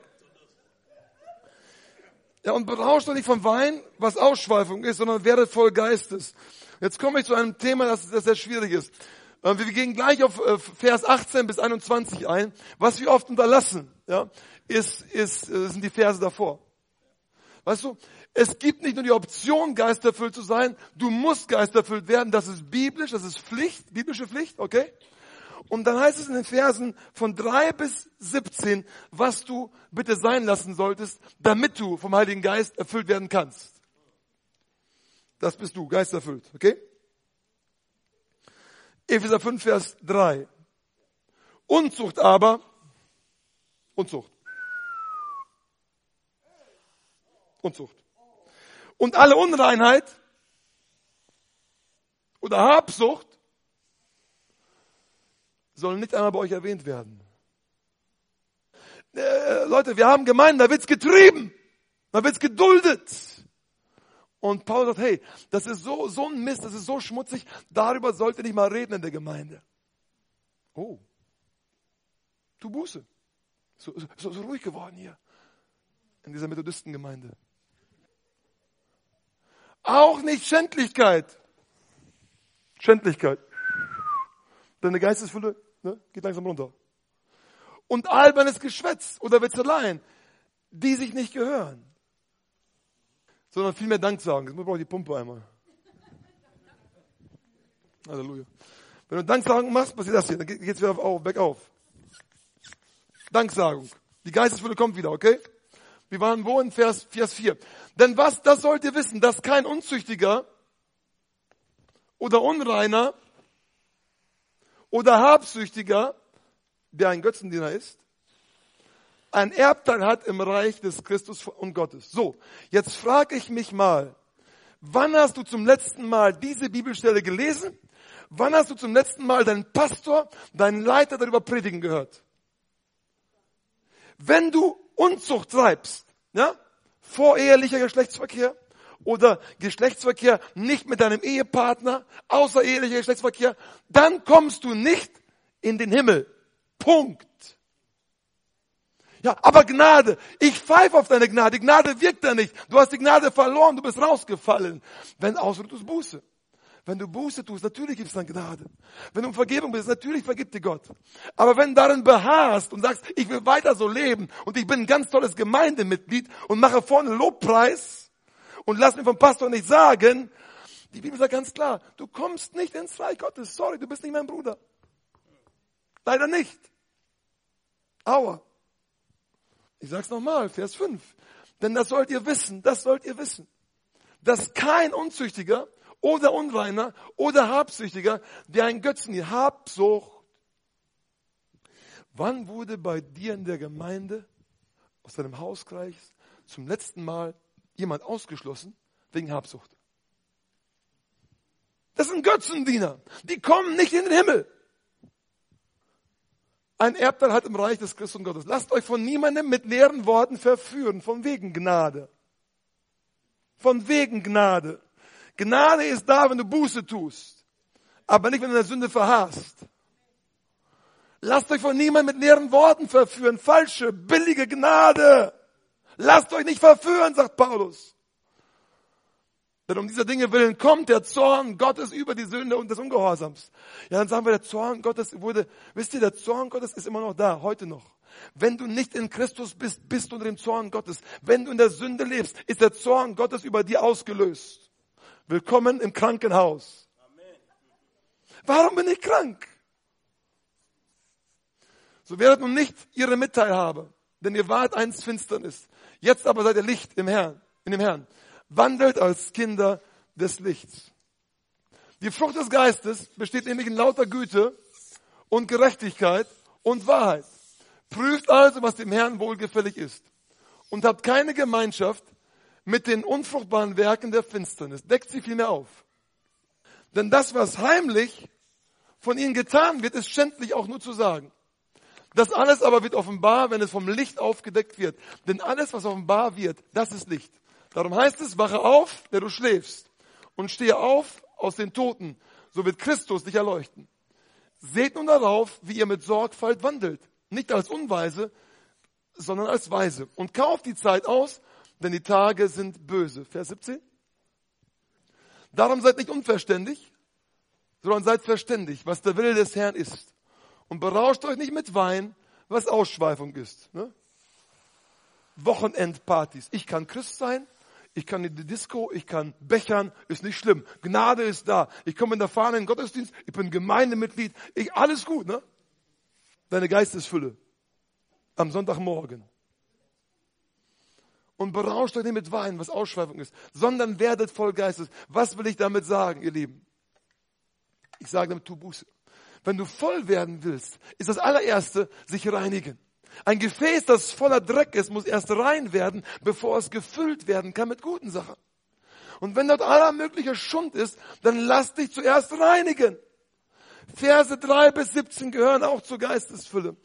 Ja, und berauscht doch nicht vom Wein, was Ausschweifung ist, sondern werdet voll Geistes. Jetzt komme ich zu einem Thema, das, das sehr schwierig ist. Äh, wir gehen gleich auf äh, Vers 18 bis 21 ein. Was wir oft unterlassen, ja, ist, ist, äh, sind die Verse davor. Weißt du, es gibt nicht nur die Option, geisterfüllt zu sein, du musst geisterfüllt werden, das ist biblisch, das ist Pflicht, biblische Pflicht, okay? Und dann heißt es in den Versen von drei bis 17, was du bitte sein lassen solltest, damit du vom Heiligen Geist erfüllt werden kannst. Das bist du, geisterfüllt, okay? Epheser 5, Vers 3. Unzucht aber, Unzucht. Unzucht. Und alle Unreinheit oder Habsucht sollen nicht einmal bei euch erwähnt werden. Äh, Leute, wir haben Gemeinden, da wird's getrieben, da wird's geduldet. Und Paul sagt, hey, das ist so, so ein Mist, das ist so schmutzig, darüber sollte nicht mal reden in der Gemeinde. Oh, tu Buße. So, so, so ruhig geworden hier in dieser Methodistengemeinde. Auch nicht Schändlichkeit. Schändlichkeit. Deine Geistesfülle ne, geht langsam runter. Und albernes Geschwätz oder Witzeleien. die sich nicht gehören. Sondern viel mehr Dank sagen. Jetzt brauche ich die Pumpe einmal. Halleluja. Wenn du Danksagung machst, passiert das hier. Dann geht es wieder auf, bergauf. Danksagung. Die Geistesfülle kommt wieder, okay? Wir waren wo in Vers, Vers 4. Denn was, das sollt ihr wissen, dass kein Unzüchtiger oder Unreiner oder Habsüchtiger, der ein Götzendiener ist, ein Erbteil hat im Reich des Christus und Gottes. So, jetzt frage ich mich mal, wann hast du zum letzten Mal diese Bibelstelle gelesen? Wann hast du zum letzten Mal deinen Pastor, deinen Leiter darüber predigen gehört? Wenn du Unzucht treibst, ja, vorehelicher Geschlechtsverkehr oder Geschlechtsverkehr nicht mit deinem Ehepartner, außerehelicher Geschlechtsverkehr, dann kommst du nicht in den Himmel. Punkt. Ja, aber Gnade. Ich pfeife auf deine Gnade. Die Gnade wirkt da nicht. Du hast die Gnade verloren. Du bist rausgefallen. Wenn außer du tust Buße. Wenn du Buße tust, natürlich gibt es dann Gnade. Wenn du um Vergebung bist, natürlich vergibt dir Gott. Aber wenn du darin beharrst und sagst, ich will weiter so leben und ich bin ein ganz tolles Gemeindemitglied und mache vorne Lobpreis und lass mir vom Pastor nicht sagen, die Bibel sagt ganz klar, du kommst nicht ins Reich Gottes. Sorry, du bist nicht mein Bruder. Leider nicht. Aua. Ich sag's nochmal, Vers 5. Denn das sollt ihr wissen, das sollt ihr wissen, dass kein Unzüchtiger oder Unreiner oder Habsüchtiger, der ein Götzen, die Habsucht. Wann wurde bei dir in der Gemeinde, aus deinem Hauskreis, zum letzten Mal jemand ausgeschlossen wegen Habsucht? Das sind Götzendiener. Die kommen nicht in den Himmel. Ein Erbteil hat im Reich des Christus und Gottes. Lasst euch von niemandem mit leeren Worten verführen, von wegen Gnade. Von wegen Gnade. Gnade ist da, wenn du Buße tust, aber nicht, wenn du der Sünde verharrst. Lasst euch von niemandem mit leeren Worten verführen. Falsche, billige Gnade. Lasst euch nicht verführen, sagt Paulus. Denn um dieser Dinge willen kommt der Zorn Gottes über die Sünde und des Ungehorsams. Ja, dann sagen wir, der Zorn Gottes wurde, wisst ihr, der Zorn Gottes ist immer noch da, heute noch. Wenn du nicht in Christus bist, bist du unter dem Zorn Gottes. Wenn du in der Sünde lebst, ist der Zorn Gottes über dir ausgelöst. Willkommen im Krankenhaus. Warum bin ich krank? So werdet nun nicht ihre Mitteilhabe, denn ihr wart einst Finsternis. Jetzt aber seid ihr Licht im Herrn, in dem Herrn. Wandelt als Kinder des Lichts. Die Frucht des Geistes besteht nämlich in lauter Güte und Gerechtigkeit und Wahrheit. Prüft also, was dem Herrn wohlgefällig ist. Und habt keine Gemeinschaft mit den unfruchtbaren Werken der Finsternis. Deckt sie vielmehr auf. Denn das, was heimlich von ihnen getan wird, ist schändlich auch nur zu sagen. Das alles aber wird offenbar, wenn es vom Licht aufgedeckt wird. Denn alles, was offenbar wird, das ist Licht. Darum heißt es, wache auf, der du schläfst, und stehe auf aus den Toten, so wird Christus dich erleuchten. Seht nun darauf, wie ihr mit Sorgfalt wandelt, nicht als Unweise, sondern als Weise. Und kauft die Zeit aus, denn die Tage sind böse. Vers 17. Darum seid nicht unverständig, sondern seid verständig, was der Wille des Herrn ist. Und berauscht euch nicht mit Wein, was Ausschweifung ist. Ne? Wochenendpartys. Ich kann Christ sein, ich kann in die Disco, ich kann bechern, ist nicht schlimm. Gnade ist da. Ich komme in der Fahne in den Gottesdienst, ich bin Gemeindemitglied, ich, alles gut, ne? Deine Geistesfülle. Am Sonntagmorgen und berauscht euch nicht mit Wein, was Ausschweifung ist, sondern werdet voll Geistes. Was will ich damit sagen, ihr Lieben? Ich sage damit, tu Buße. Wenn du voll werden willst, ist das allererste, sich reinigen. Ein Gefäß, das voller Dreck ist, muss erst rein werden, bevor es gefüllt werden kann mit guten Sachen. Und wenn dort aller mögliche Schund ist, dann lass dich zuerst reinigen. Verse 3 bis 17 gehören auch zur Geistesfülle.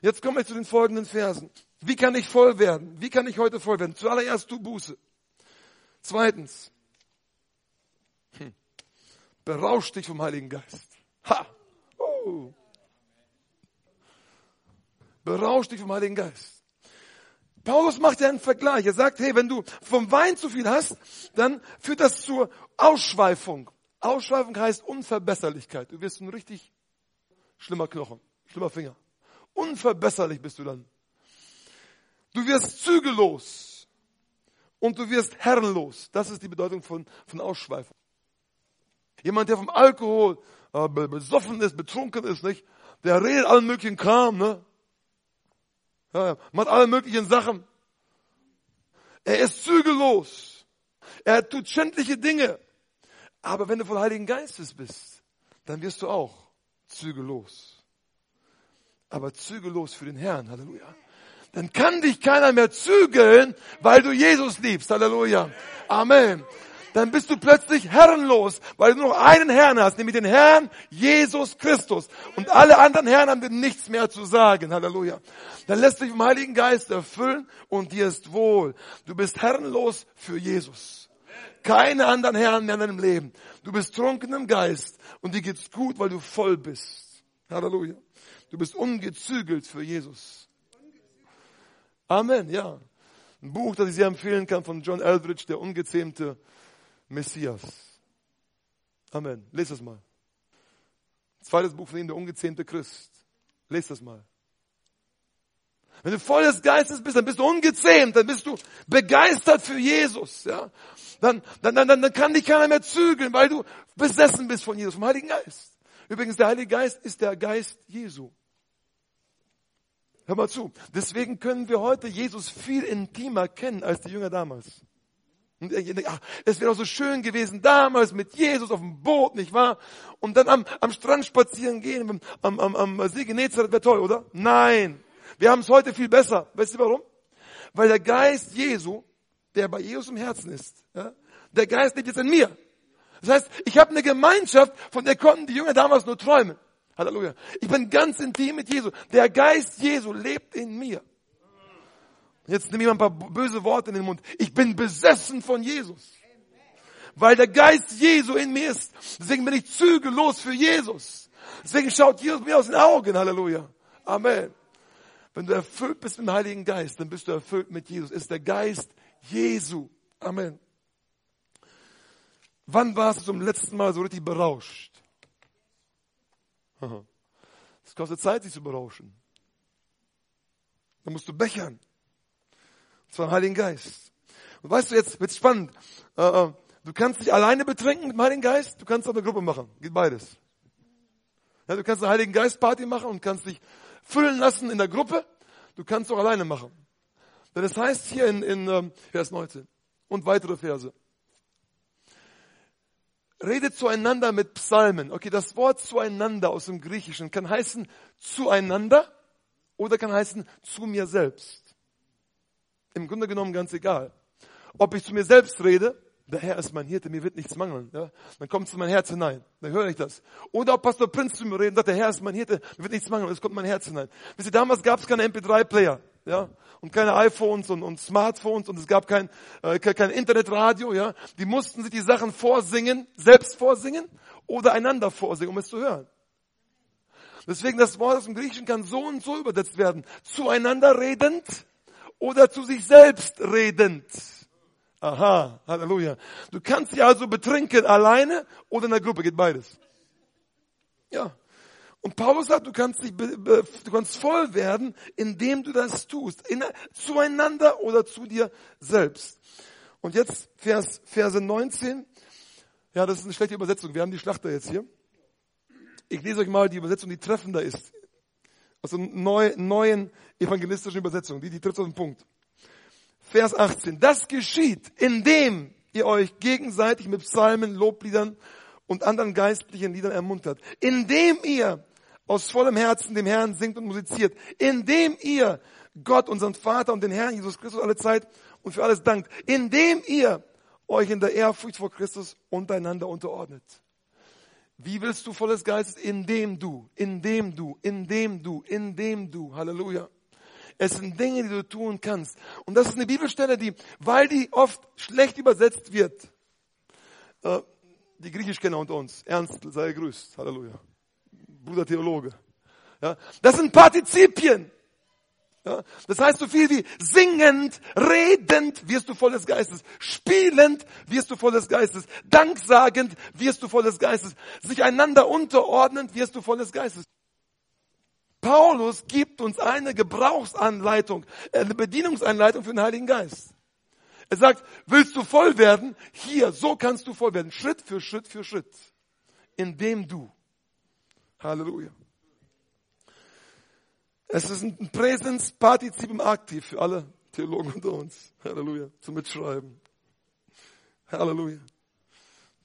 Jetzt komme ich zu den folgenden Versen. Wie kann ich voll werden? Wie kann ich heute voll werden? Zuallererst tu Buße. Zweitens, hm, berausch dich vom Heiligen Geist. Ha! Uh. Berausch dich vom Heiligen Geist. Paulus macht ja einen Vergleich. Er sagt, hey, wenn du vom Wein zu viel hast, dann führt das zur Ausschweifung. Ausschweifung heißt Unverbesserlichkeit. Du wirst ein richtig schlimmer Knochen, schlimmer Finger. Unverbesserlich bist du dann. Du wirst zügellos und du wirst herrenlos. Das ist die Bedeutung von, von Ausschweifung. Jemand, der vom Alkohol äh, besoffen ist, betrunken ist, nicht? Der redet allen möglichen Kram, ne? Ja, macht alle möglichen Sachen. Er ist zügellos. Er tut schändliche Dinge. Aber wenn du voll Heiligen Geistes bist, dann wirst du auch zügellos. Aber zügellos für den Herrn. Halleluja. Dann kann dich keiner mehr zügeln, weil du Jesus liebst. Halleluja. Amen dann bist du plötzlich herrenlos, weil du nur noch einen Herrn hast, nämlich den Herrn Jesus Christus. Und alle anderen Herren haben dir nichts mehr zu sagen. Halleluja. Dann lässt dich vom Heiligen Geist erfüllen und dir ist wohl. Du bist herrenlos für Jesus. Keine anderen Herren mehr in deinem Leben. Du bist trunken im Geist und dir geht's gut, weil du voll bist. Halleluja. Du bist ungezügelt für Jesus. Amen, ja. Ein Buch, das ich sehr empfehlen kann von John Eldridge, der ungezähmte Messias. Amen. Lest das mal. Zweites Buch von ihm, der ungezähmte Christ. Lest das mal. Wenn du voll des Geistes bist, dann bist du ungezähmt, dann bist du begeistert für Jesus, ja. Dann, dann, dann, dann kann dich keiner mehr zügeln, weil du besessen bist von Jesus, vom Heiligen Geist. Übrigens, der Heilige Geist ist der Geist Jesu. Hör mal zu. Deswegen können wir heute Jesus viel intimer kennen als die Jünger damals. Und es wäre doch so schön gewesen damals mit Jesus auf dem Boot, nicht wahr? Und dann am, am Strand spazieren gehen, am, am, am See Genezareth wäre toll, oder? Nein. Wir haben es heute viel besser. Weißt du warum? Weil der Geist Jesu, der bei Jesus im Herzen ist, ja, der Geist lebt jetzt in mir. Das heißt, ich habe eine Gemeinschaft, von der konnten die Jünger damals nur träumen. Halleluja. Ich bin ganz intim mit Jesu. Der Geist Jesu lebt in mir. Jetzt nehme ich mal ein paar böse Worte in den Mund. Ich bin besessen von Jesus. Weil der Geist Jesu in mir ist. Deswegen bin ich zügellos für Jesus. Deswegen schaut Jesus mir aus den Augen. Halleluja. Amen. Wenn du erfüllt bist mit dem Heiligen Geist, dann bist du erfüllt mit Jesus. Ist der Geist Jesu. Amen. Wann warst du zum letzten Mal so richtig berauscht? [LAUGHS] Es kostet Zeit, sich zu berauschen. Dann musst du bechern. Das Heiligen Geist. Und weißt du, jetzt wird's spannend. Äh, äh, du kannst dich alleine betrinken mit dem Heiligen Geist, du kannst auch eine Gruppe machen. Geht beides. Ja, du kannst eine Heiligen Geist Party machen und kannst dich füllen lassen in der Gruppe. Du kannst auch alleine machen. Das heißt hier in, in ähm, Vers 19 und weitere Verse. Redet zueinander mit Psalmen. Okay, das Wort zueinander aus dem Griechischen kann heißen zueinander oder kann heißen zu mir selbst im Grunde genommen ganz egal. Ob ich zu mir selbst rede, der Herr ist mein Hirte, mir wird nichts mangeln. Ja? Dann kommt es in mein Herz hinein. Dann höre ich das. Oder ob Pastor Prinz zu mir redet und sagt, der Herr ist mein Hirte, mir wird nichts mangeln. Es kommt in mein Herz hinein. Wisst ihr, damals gab es keine MP3-Player. Ja? Und keine iPhones und, und Smartphones und es gab kein, äh, kein Internetradio. Ja? Die mussten sich die Sachen vorsingen, selbst vorsingen oder einander vorsingen, um es zu hören. Deswegen das Wort aus dem Griechischen kann so und so übersetzt werden. Zueinander redend oder zu sich selbst redend. Aha, Halleluja. Du kannst dich also betrinken alleine oder in der Gruppe, geht beides. Ja. Und Paulus sagt, du kannst dich, du kannst voll werden, indem du das tust. In, zueinander oder zu dir selbst. Und jetzt Vers, Verse 19. Ja, das ist eine schlechte Übersetzung. Wir haben die Schlachter jetzt hier. Ich lese euch mal die Übersetzung, die treffender ist aus der neu, neuen evangelistischen Übersetzung. Die, die trifft auf den Punkt. Vers 18. Das geschieht, indem ihr euch gegenseitig mit Psalmen, Lobliedern und anderen geistlichen Liedern ermuntert. Indem ihr aus vollem Herzen dem Herrn singt und musiziert. Indem ihr Gott, unseren Vater und den Herrn Jesus Christus alle Zeit und für alles dankt. Indem ihr euch in der Ehrfurcht vor Christus untereinander unterordnet. Wie willst du volles Geistes? Indem du, indem du, indem du, indem du. Halleluja. Es sind Dinge, die du tun kannst. Und das ist eine Bibelstelle, die, weil die oft schlecht übersetzt wird, äh, die Griechischkenner unter uns, Ernst, sei gegrüßt. Halleluja. Bruder Theologe. Ja, das sind Partizipien. Ja, das heißt so viel wie singend, redend wirst du voll des Geistes, spielend wirst du voll des Geistes, danksagend wirst du voll des Geistes, sich einander unterordnend wirst du voll des Geistes. Paulus gibt uns eine Gebrauchsanleitung, eine Bedienungsanleitung für den Heiligen Geist. Er sagt, willst du voll werden? Hier, so kannst du voll werden. Schritt für Schritt für Schritt. Indem du. Halleluja. Es ist ein Präsens Partizipum Aktiv für alle Theologen unter uns. Halleluja. Zum Mitschreiben. Halleluja.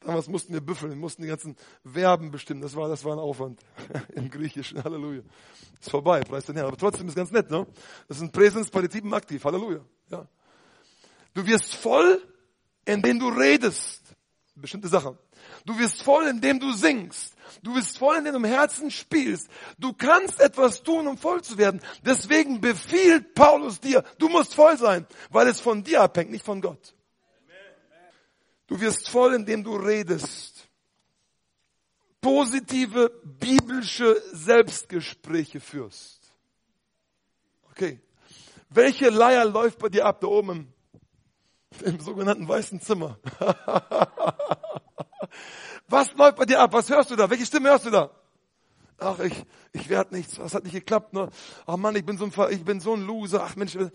Damals mussten wir büffeln, wir mussten die ganzen Verben bestimmen. Das war, das war ein Aufwand [LAUGHS] im Griechischen. Halleluja. Ist vorbei, preis den Herrn. Aber trotzdem ist ganz nett, ne? Das ist ein Präsens Partizipum Aktiv. Halleluja. Ja. Du wirst voll, indem du redest. Bestimmte Sachen. Du wirst voll, indem du singst. Du wirst voll, indem du im Herzen spielst. Du kannst etwas tun, um voll zu werden. Deswegen befiehlt Paulus dir, du musst voll sein, weil es von dir abhängt, nicht von Gott. Du wirst voll, indem du redest. Positive biblische Selbstgespräche führst. Okay. Welche Leier läuft bei dir ab da oben im, im sogenannten weißen Zimmer? [LAUGHS] Was läuft bei dir ab? Was hörst du da? Welche Stimme hörst du da? Ach, ich, ich werde nichts. Das hat nicht geklappt. Ne? Ach Mann, ich bin so ein, ich bin so ein Loser. Ach Mensch, äh,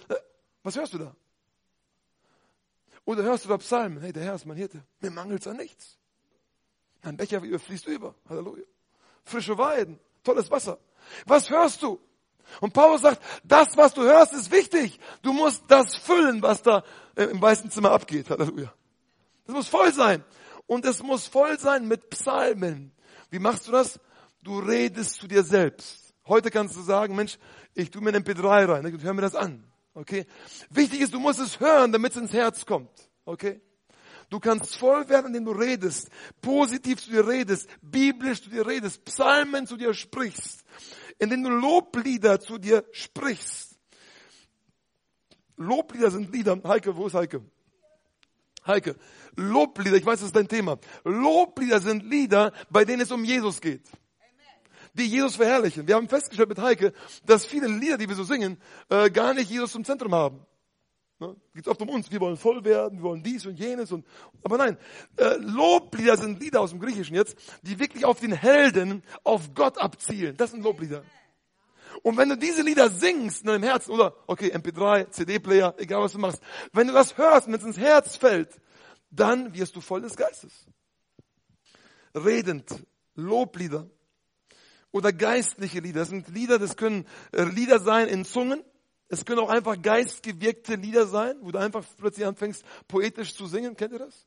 was hörst du da? Oder hörst du da Psalmen? Hey, der Herr ist mein Hirte. Mir mangelt's an nichts. Mein Becher fließt über. Halleluja. Frische Weiden. Tolles Wasser. Was hörst du? Und Paulus sagt, das, was du hörst, ist wichtig. Du musst das füllen, was da im weißen Zimmer abgeht. Halleluja. Das muss voll sein. Und es muss voll sein mit Psalmen. Wie machst du das? Du redest zu dir selbst. Heute kannst du sagen, Mensch, ich tu mir einen MP3 rein, ich hör mir das an. Okay? Wichtig ist, du musst es hören, damit es ins Herz kommt. Okay? Du kannst voll werden, indem du redest, positiv zu dir redest, biblisch zu dir redest, Psalmen zu dir sprichst, indem du Loblieder zu dir sprichst. Loblieder sind Lieder. Heike, wo ist Heike? Heike, Loblieder, ich weiß, das ist dein Thema. Loblieder sind Lieder, bei denen es um Jesus geht. Die Jesus verherrlichen. Wir haben festgestellt mit Heike, dass viele Lieder, die wir so singen, äh, gar nicht Jesus zum Zentrum haben. Ne? Geht oft um uns. Wir wollen voll werden, wir wollen dies und jenes und, aber nein, äh, Loblieder sind Lieder aus dem Griechischen jetzt, die wirklich auf den Helden, auf Gott abzielen. Das sind Loblieder. Und wenn du diese Lieder singst in deinem Herzen, oder, okay, MP3, CD-Player, egal was du machst, wenn du das hörst wenn es ins Herz fällt, dann wirst du voll des Geistes. Redend, Loblieder oder geistliche Lieder. Das sind Lieder, das können äh, Lieder sein in Zungen. Es können auch einfach geistgewirkte Lieder sein, wo du einfach plötzlich anfängst, poetisch zu singen. Kennt ihr das?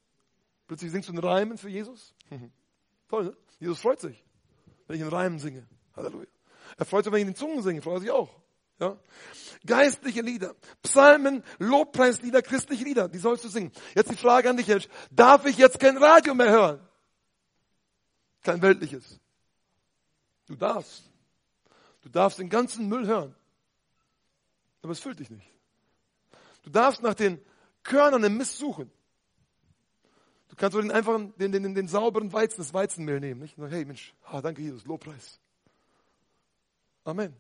Plötzlich singst du einen Reimen für Jesus. [LAUGHS] Toll, ne? Jesus freut sich, wenn ich einen Reimen singe. Halleluja. Er freut sich, wenn ich in den Zungen singe, freut er sich auch. Ja? Geistliche Lieder, Psalmen, Lobpreislieder, christliche Lieder, die sollst du singen. Jetzt die Frage an dich, Mensch, darf ich jetzt kein Radio mehr hören? Kein weltliches. Du darfst. Du darfst den ganzen Müll hören. Aber es füllt dich nicht. Du darfst nach den Körnern im Mist suchen. Du kannst nur den einfachen, den, den, den, den sauberen Weizen, das Weizenmehl nehmen. Nicht? hey Mensch, ah, danke Jesus, Lobpreis. Amen.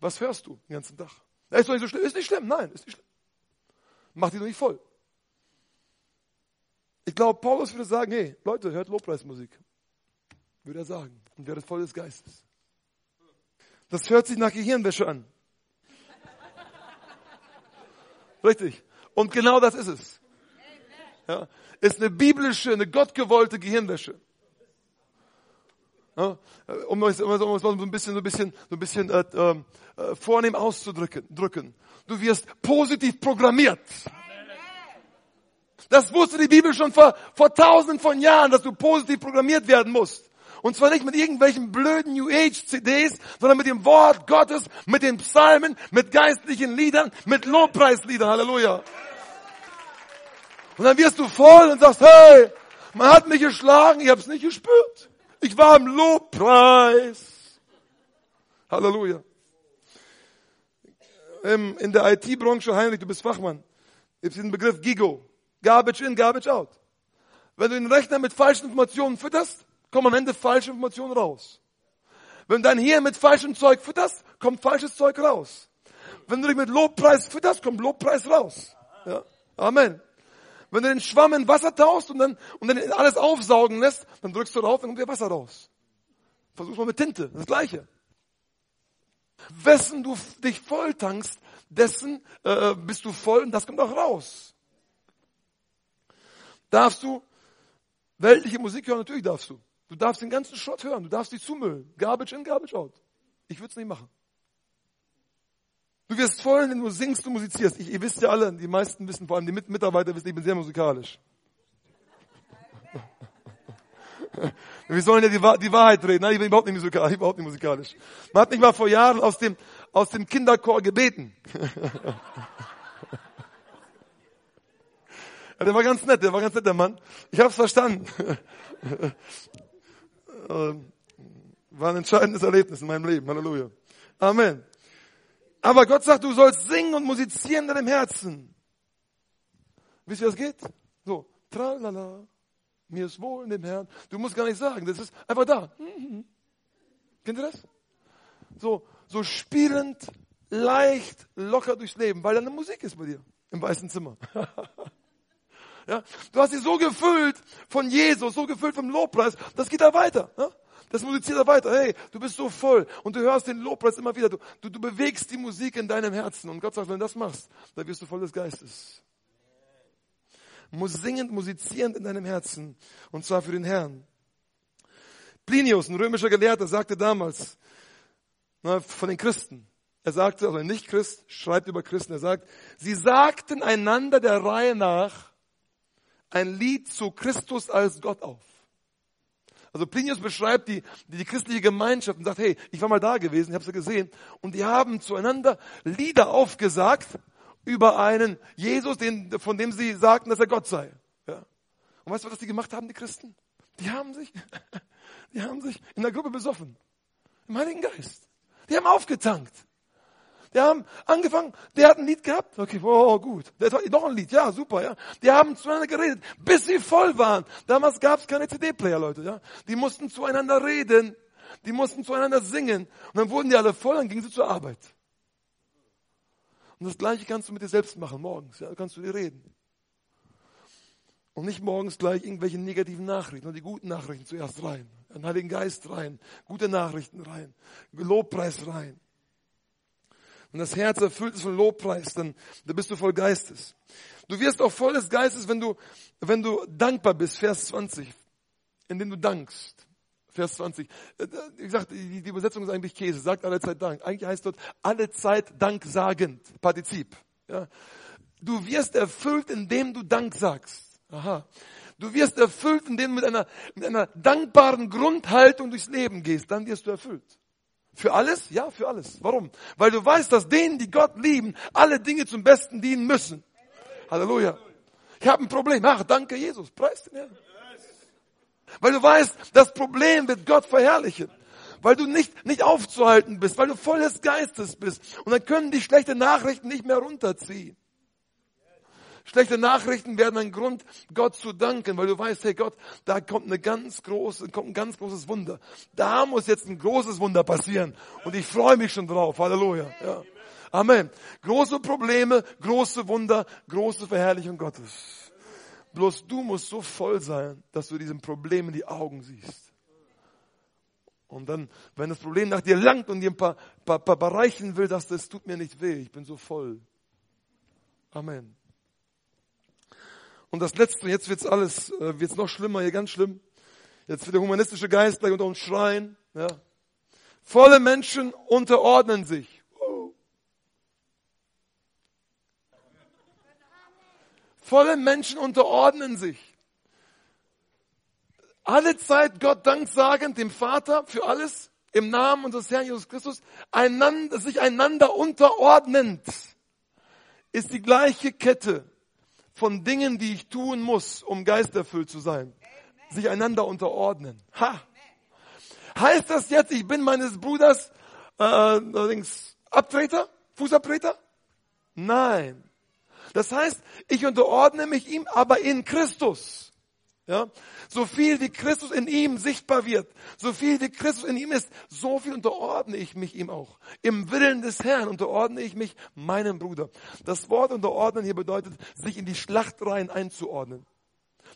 Was hörst du den ganzen Tag? ist doch nicht so schlimm. Ist nicht schlimm. Nein, ist nicht schlimm. Mach dich doch nicht voll. Ich glaube, Paulus würde sagen, hey, Leute, hört Lobpreismusik. Würde er sagen. Und werdet voll des Geistes. Das hört sich nach Gehirnwäsche an. Richtig. Und genau das ist es. Ja, ist eine biblische, eine gottgewollte Gehirnwäsche. Ja, um es um, um, so ein bisschen, so ein bisschen, so ein bisschen äh, ähm, äh, vornehm auszudrücken. Drücken. Du wirst positiv programmiert. Das wusste die Bibel schon vor, vor tausenden von Jahren, dass du positiv programmiert werden musst. Und zwar nicht mit irgendwelchen blöden New Age CDs, sondern mit dem Wort Gottes, mit den Psalmen, mit geistlichen Liedern, mit Lobpreisliedern. Halleluja. Und dann wirst du voll und sagst, hey, man hat mich geschlagen, ich habe es nicht gespürt. Ich war im Lobpreis. Halleluja. In der IT-Branche, Heinrich, du bist Fachmann, gibt es den Begriff GIGO. Garbage in, Garbage out. Wenn du den Rechner mit falschen Informationen fütterst, kommen am Ende falsche Informationen raus. Wenn du dein Hirn mit falschem Zeug fütterst, kommt falsches Zeug raus. Wenn du dich mit Lobpreis fütterst, kommt Lobpreis raus. Ja? Amen. Wenn du den Schwamm in Wasser tauchst und dann, und dann alles aufsaugen lässt, dann drückst du drauf und kommt wieder Wasser raus. Versuch's mal mit Tinte, das gleiche. wessen du dich voll tankst, dessen äh, bist du voll und das kommt auch raus. Darfst du weltliche Musik hören? Natürlich darfst du. Du darfst den ganzen Schrott hören, du darfst dich zumüllen. Garbage in, garbage out. Ich würde es nicht machen. Du wirst voll, wenn du singst und musizierst. Ich, ihr wisst ja alle, die meisten wissen, vor allem die Mitarbeiter wissen, ich bin sehr musikalisch. [LAUGHS] Wir sollen ja die, die Wahrheit reden. Nein, ich bin überhaupt nicht musikalisch. [LAUGHS] Überhaupt nicht musikalisch. Man hat mich mal vor Jahren aus dem, aus dem Kinderchor gebeten. [LAUGHS] ja, der war ganz nett, der war ganz nett, der Mann. Ich hab's verstanden. Ähm, war ein entscheidendes Erlebnis in meinem Leben. Halleluja. Amen. Aber Gott sagt, du sollst singen und musizieren in deinem Herzen. Wisst ihr, wie das geht? So, tralala, mir ist wohl in dem Herrn. Du musst gar nicht sagen, das ist einfach da. Mhm. Kennt ihr das? So, so spielend, leicht, locker durchs Leben, weil da eine Musik ist bei dir im weißen Zimmer. [LAUGHS] ja, du hast sie so gefüllt von Jesus, so gefüllt vom Lobpreis, das geht da weiter. Ja? Das musiziert da weiter. Hey, du bist so voll und du hörst den Lobpreis immer wieder. Du, du, du bewegst die Musik in deinem Herzen und Gott sagt, wenn du das machst, dann wirst du voll des Geistes muss singend, musizierend in deinem Herzen. Und zwar für den Herrn. Plinius, ein römischer Gelehrter, sagte damals na, von den Christen, er sagte, also ein Nicht-Christ schreibt über Christen, er sagt, sie sagten einander der Reihe nach ein Lied zu Christus als Gott auf. Also Plinius beschreibt die, die, die christliche Gemeinschaft und sagt, hey, ich war mal da gewesen, ich habe es ja gesehen. Und die haben zueinander Lieder aufgesagt, über einen Jesus, den, von dem sie sagten, dass er Gott sei. Ja. Und weißt du, was die gemacht haben, die Christen? Die haben sich, [LAUGHS] die haben sich in der Gruppe besoffen. Im Heiligen Geist. Die haben aufgetankt. Die haben angefangen, der hat ein Lied gehabt. Okay, oh, gut. Der hat noch ein Lied, ja, super, ja. Die haben zueinander geredet, bis sie voll waren. Damals gab es keine CD-Player, Leute, ja. Die mussten zueinander reden. Die mussten zueinander singen. Und dann wurden die alle voll, dann gingen sie zur Arbeit. Und das Gleiche kannst du mit dir selbst machen, morgens. Ja, kannst du dir reden. Und nicht morgens gleich irgendwelche negativen Nachrichten, sondern die guten Nachrichten zuerst rein. Den Heiligen Geist rein, gute Nachrichten rein, Lobpreis rein. Und das Herz erfüllt ist von Lobpreis, dann, dann bist du voll Geistes. Du wirst auch voll des Geistes, wenn du, wenn du dankbar bist, Vers 20, indem du dankst. Vers 20. Äh, wie gesagt, die, die Übersetzung ist eigentlich Käse, sagt alle Zeit Dank. Eigentlich heißt dort alle Zeit Dank sagend, Partizip. Ja. Du wirst erfüllt, indem du Dank sagst. Aha. Du wirst erfüllt, indem du mit einer, mit einer dankbaren Grundhaltung durchs Leben gehst. Dann wirst du erfüllt. Für alles? Ja, für alles. Warum? Weil du weißt, dass denen, die Gott lieben, alle Dinge zum Besten dienen müssen. Halleluja. Ich habe ein Problem. Ach, danke Jesus. Preis den Herrn. Weil du weißt, das Problem wird Gott verherrlichen. Weil du nicht, nicht aufzuhalten bist, weil du voll des Geistes bist. Und dann können die schlechten Nachrichten nicht mehr runterziehen. Schlechte Nachrichten werden ein Grund, Gott zu danken, weil du weißt, hey Gott, da kommt eine ganz große, kommt ein ganz großes Wunder. Da muss jetzt ein großes Wunder passieren. Und ich freue mich schon drauf. Halleluja. Ja. Amen. Große Probleme, große Wunder, große Verherrlichung Gottes. Bloß du musst so voll sein, dass du diesem Problem in die Augen siehst. Und dann, wenn das Problem nach dir langt und dir ein paar, paar, paar bereichen will, dass das tut mir nicht weh, ich bin so voll. Amen. Und das Letzte, jetzt wird's alles, äh, wird's noch schlimmer, hier ganz schlimm. Jetzt wird der humanistische Geist gleich unter uns schreien. Ja. Volle Menschen unterordnen sich. Volle Menschen unterordnen sich. Alle Zeit Gott Dank sagen, dem Vater für alles, im Namen unseres Herrn Jesus Christus, einander, sich einander unterordnend, ist die gleiche Kette von Dingen, die ich tun muss, um geisterfüllt zu sein. Sich einander unterordnen. Ha! Heißt das jetzt, ich bin meines Bruders äh, allerdings Abtreter? Fußabtreter? Nein. Das heißt, ich unterordne mich ihm, aber in Christus. Ja? So viel wie Christus in ihm sichtbar wird, so viel wie Christus in ihm ist, so viel unterordne ich mich ihm auch. Im Willen des Herrn unterordne ich mich meinem Bruder. Das Wort unterordnen hier bedeutet, sich in die Schlachtreihen einzuordnen.